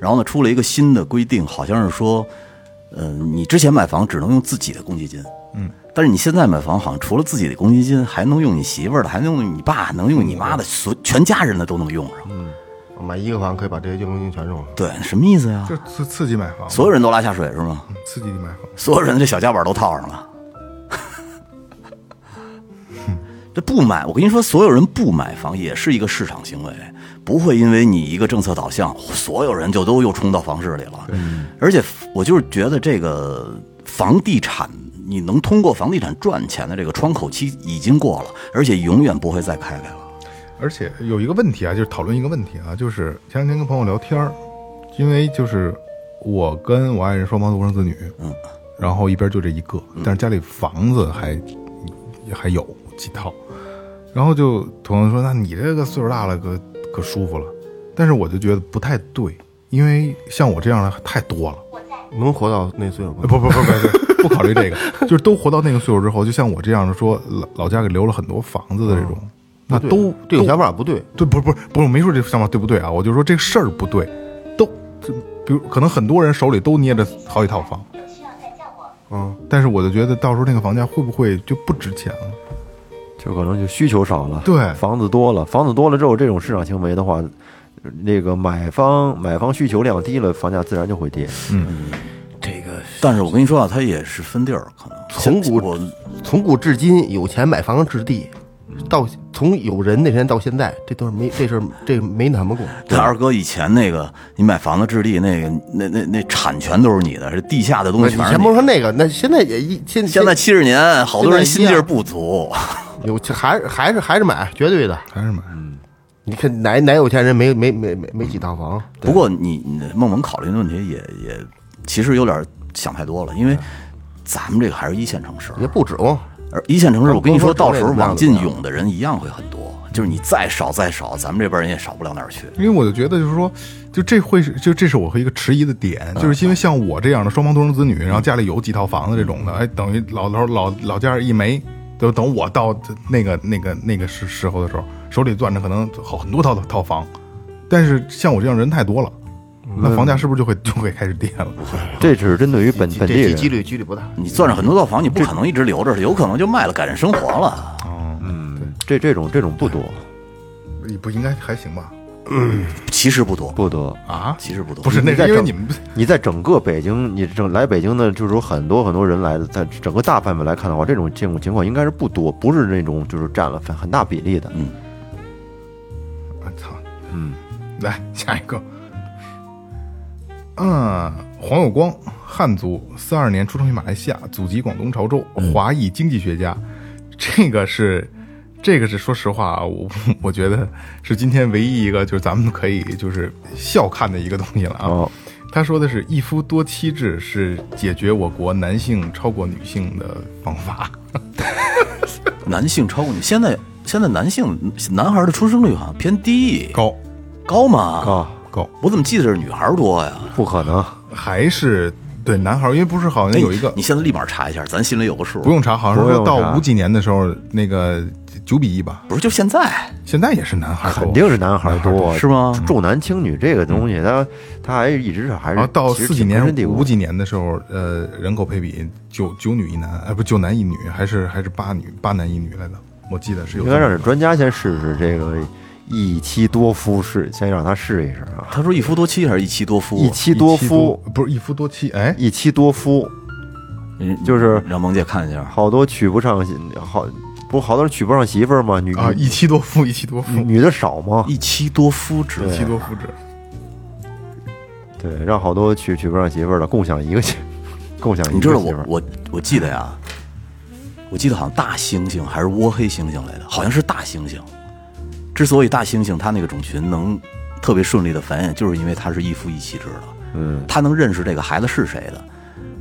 然后呢，出了一个新的规定，好像是说，呃，你之前买房只能用自己的公积金。
嗯，
但是你现在买房，好像除了自己的公积金，还能用你媳妇儿的，还能用你爸，能用你妈的，所全家人的都能用上。
我买一个房可以把这些公积金全用上。
对，什么意思呀？
就刺刺激买房，
所有人都拉下水是吗？
刺激你买房。
所有人这小夹板都套上了。(laughs) 这不买，我跟你说，所有人不买房也是一个市场行为，不会因为你一个政策导向，所有人就都又冲到房市里了。而且我就是觉得这个房地产，你能通过房地产赚钱的这个窗口期已经过了，而且永远不会再开开了。
而且有一个问题啊，就是讨论一个问题啊，就是前两天跟朋友聊天儿，因为就是我跟我爱人双方独生子女，嗯，然后一边就这一个，但是家里房子还也还有几套，然后就朋友说，那你这个岁数大了，可可舒服了，但是我就觉得不太对，因为像我这样的太多了。
能活到那岁数吗
呃？不不不不不，考虑这个，(laughs) 就是都活到那个岁数之后，就像我这样的说，老老家给留了很多房子的这种，那都都
这个想法不对。
对，不是不是不是，我没说这个想法对不对啊，我就说这个事儿不对，都这比如可能很多人手里都捏着好几套房，
嗯，
但是我就觉得到时候那个房价会不会就不值钱了？
就可能就需求少了，
对。
房子多了，房子多了之后，这种市场行为的话，那个买方买方需求量低了，房价自然就会跌。
这个
但是我跟你说啊，它也是分地儿，可能
从古从古至今，有钱买房置地，到从有人那天到现在，这都是没这事儿这没那么过。
这二哥以前那个，你买房子置地，那个那那那产权都是你的，是地下的东西全是你的。
甭说那个，那现在也一现
现在七十年，好多人心劲儿不足。
有还是还是还是买，绝对的。
还是买？
你看哪哪有钱人没没没没没几套房？
不过你你孟萌考虑的问题也也其实有点想太多了，因为咱们这个还是一线城市，
也不指望。
而一线城市，我跟你说，到时候往进涌的人一样会很多。就是你再少再少，咱们这边人也少不了哪儿去。
因为我就觉得就是说，就这会是就这是我和一个迟疑的点，就是因为像我这样的双方独生子女，然后家里有几套房子这种的，哎，等于老头老老家一没，就等我到那个那个那个时时候的时候，手里攥着可能好很多套套房，但是像我这样人太多了，那房价是不是就会就会开始跌了？
不 (laughs) 会这只是针对于本本地
这几，率几率不大。
你攥着很多套房，你不可能一直留着，有可能就卖了改善生活了嗯。
这这种这种不多
也不应该还行吧？
嗯其实不多，
不多。
啊，
其实不多。
不是，那
在整
是因为你们
你在整个北京，你整来北京的，就是说很多很多人来的，在整个大范围来看的话，这种这种情况应该是不多，不是那种就是占了很很大比例的。
嗯我操，嗯，来下一个，嗯，黄有光，汉族，四二年出生于马来西亚，祖籍广东潮州，华裔经济学家。这个是，这个是说实话啊，我 (laughs) 我觉得是今天唯一一个就是咱们可以就是笑看的一个东西了啊。
哦
他说的是一夫多妻制是解决我国男性超过女性的方法。(laughs)
男性超过你，现在现在男性男孩的出生率好像偏低，
高
高吗？
啊，
高
我怎么记得是女孩多呀？
不可能，
还是对男孩儿，因为不是好像有一个
哎你现在立马查一下，咱心里有个数。
不用查，好像是到五几年的时候，那个九比一吧，
不是就现在？
现在也是男孩
肯定是男孩多，
是吗？
重男轻女这个东西，它它还一直是还是
然后到四几年、五。几年的时候，呃，人口配比九九女一男，哎，不九男一女，还是还是八女八男一女来的，我记得是有。
应该让专家先试试这个一妻多夫试，先让他试一试啊。
他说一夫多妻还是一妻多夫？
一妻多夫，
不是一夫多妻，哎，
一妻多夫，
嗯
就是
让萌姐看一下。
好多娶不上，好不好多人娶不上媳妇儿吗？女
啊，一妻多夫，一妻多夫，
女女的少吗？
一妻多夫制，
一妻多夫制，
对，让好多娶娶不上媳妇儿的共享一个媳，(laughs) 共享一
你知道
个媳妇儿。
我我我记得呀，我记得好像大猩猩还是窝黑猩猩来的，好像是大猩猩。之所以大猩猩它那个种群能特别顺利的繁衍，就是因为它是一夫一妻制的。
嗯，
它能认识这个孩子是谁的，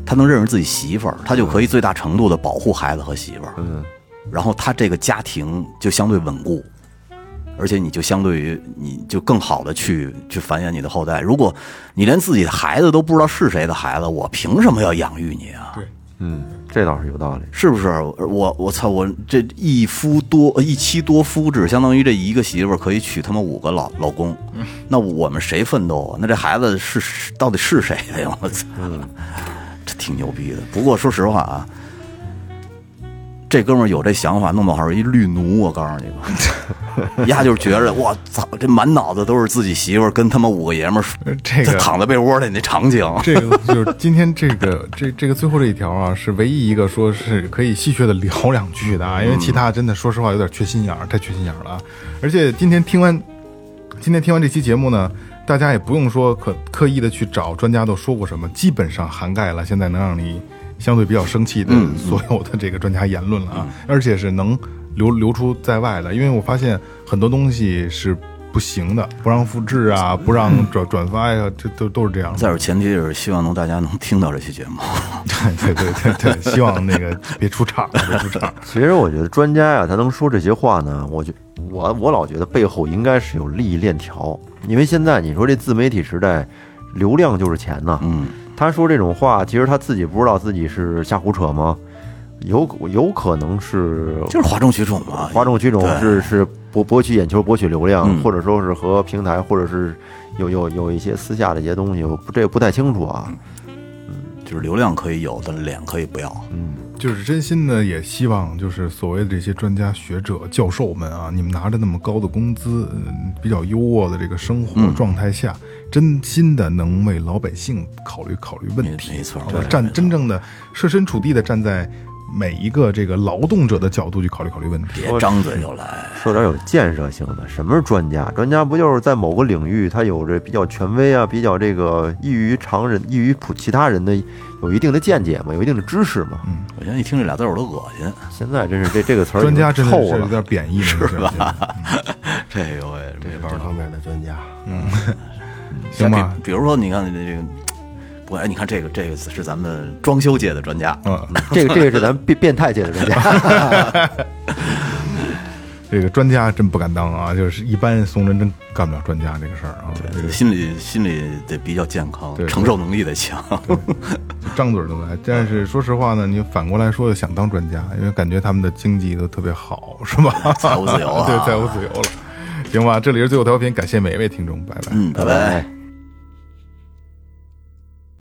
它能认识自己媳妇儿，它就可以最大程度的保护孩子和媳妇儿。
嗯，
然后它这个家庭就相对稳固，而且你就相对于你就更好的去去繁衍你的后代。如果你连自己的孩子都不知道是谁的孩子，我凭什么要养育你啊？
对
嗯，这倒是有道理。
是不是？我我操！我这一夫多呃一妻多夫制，相当于这一个媳妇儿可以娶他妈五个老老公。(laughs) 那我们谁奋斗啊？那这孩子是是到底是谁的呀？我操！这挺牛逼的。不过说实话啊，这哥们儿有这想法，弄不好是一绿奴。我告诉你吧，丫就是觉着我操，这满脑子都是自己媳妇儿跟他妈五个爷们儿
呃这个
躺在被窝里那场景。
这个 (laughs) 就是今天这个这这个最后这一条啊，是唯一一个说是可以戏谑的聊两句的啊，因为其他真的说实话有点缺心眼儿，太缺心眼儿了啊。而且今天听完今天听完这期节目呢，大家也不用说可刻意的去找专家都说过什么，基本上涵盖了现在能让你相对比较生气的所有的这个专家言论了啊，而且是能流流出在外的，因为我发现很多东西是。不行的，不让复制啊，不让转转发呀，这都都是这样的。
再有前提就是希望能大家能听到这期节目。(laughs)
对对对对对，希望那个别出岔，别出岔。(laughs)
其实我觉得专家呀，他能说这些话呢，我觉我我老觉得背后应该是有利益链条，因为现在你说这自媒体时代，流量就是钱呐。
嗯，
他说这种话，其实他自己不知道自己是瞎胡扯吗？有有可能是
就是哗众取宠嘛，
哗众取宠，是是博博取眼球、博取流量，
嗯
或者说是和平台，或者是有有有一些私下的一些东西，我不这个不太清楚啊。
嗯就是流量可以有，但脸可以不要。
就是真心的，也希望就是所谓的这些专家学者、教授们啊，你们拿着那么高的工资，嗯，比较优渥的这个生活状态下，真心的能为老百姓考虑考虑问题，
没没错
站真正的设身处地的站在每一个这个劳动者的角度去考虑考虑问题。
别张嘴就来，
说点有建设性的，什么是专家？专家不就是在某个领域他有着比较权威啊，比较这个异于常人、异于普其他人的有一定的见解嘛，有一定的知识嘛。
嗯我现在一听这俩字儿我都恶心。
现在真是这这个词儿
专家真的
臭了。
是有点贬义，是吧？(laughs)
这个我也没法
这方面的专家，嗯 (laughs)
行吧
比，如说，你看这个，不，哎，你看这个，这个是咱们装修界的专家，
嗯，
这个这个是咱们变变态界的专家。(laughs)
这个专家真不敢当啊，就是一般怂人真干不了专家这个事儿啊，这个
心理心理得比较健康
对，
承受能力得强。
张嘴就来。但是说实话呢，你反过来说又想当专家，因为感觉他们的经济都特别好，是吧？(laughs)
财务自由啊
对，财务自由了。行吧，这里是最后调频，感谢每一位听众，拜拜。
嗯，拜拜。
拜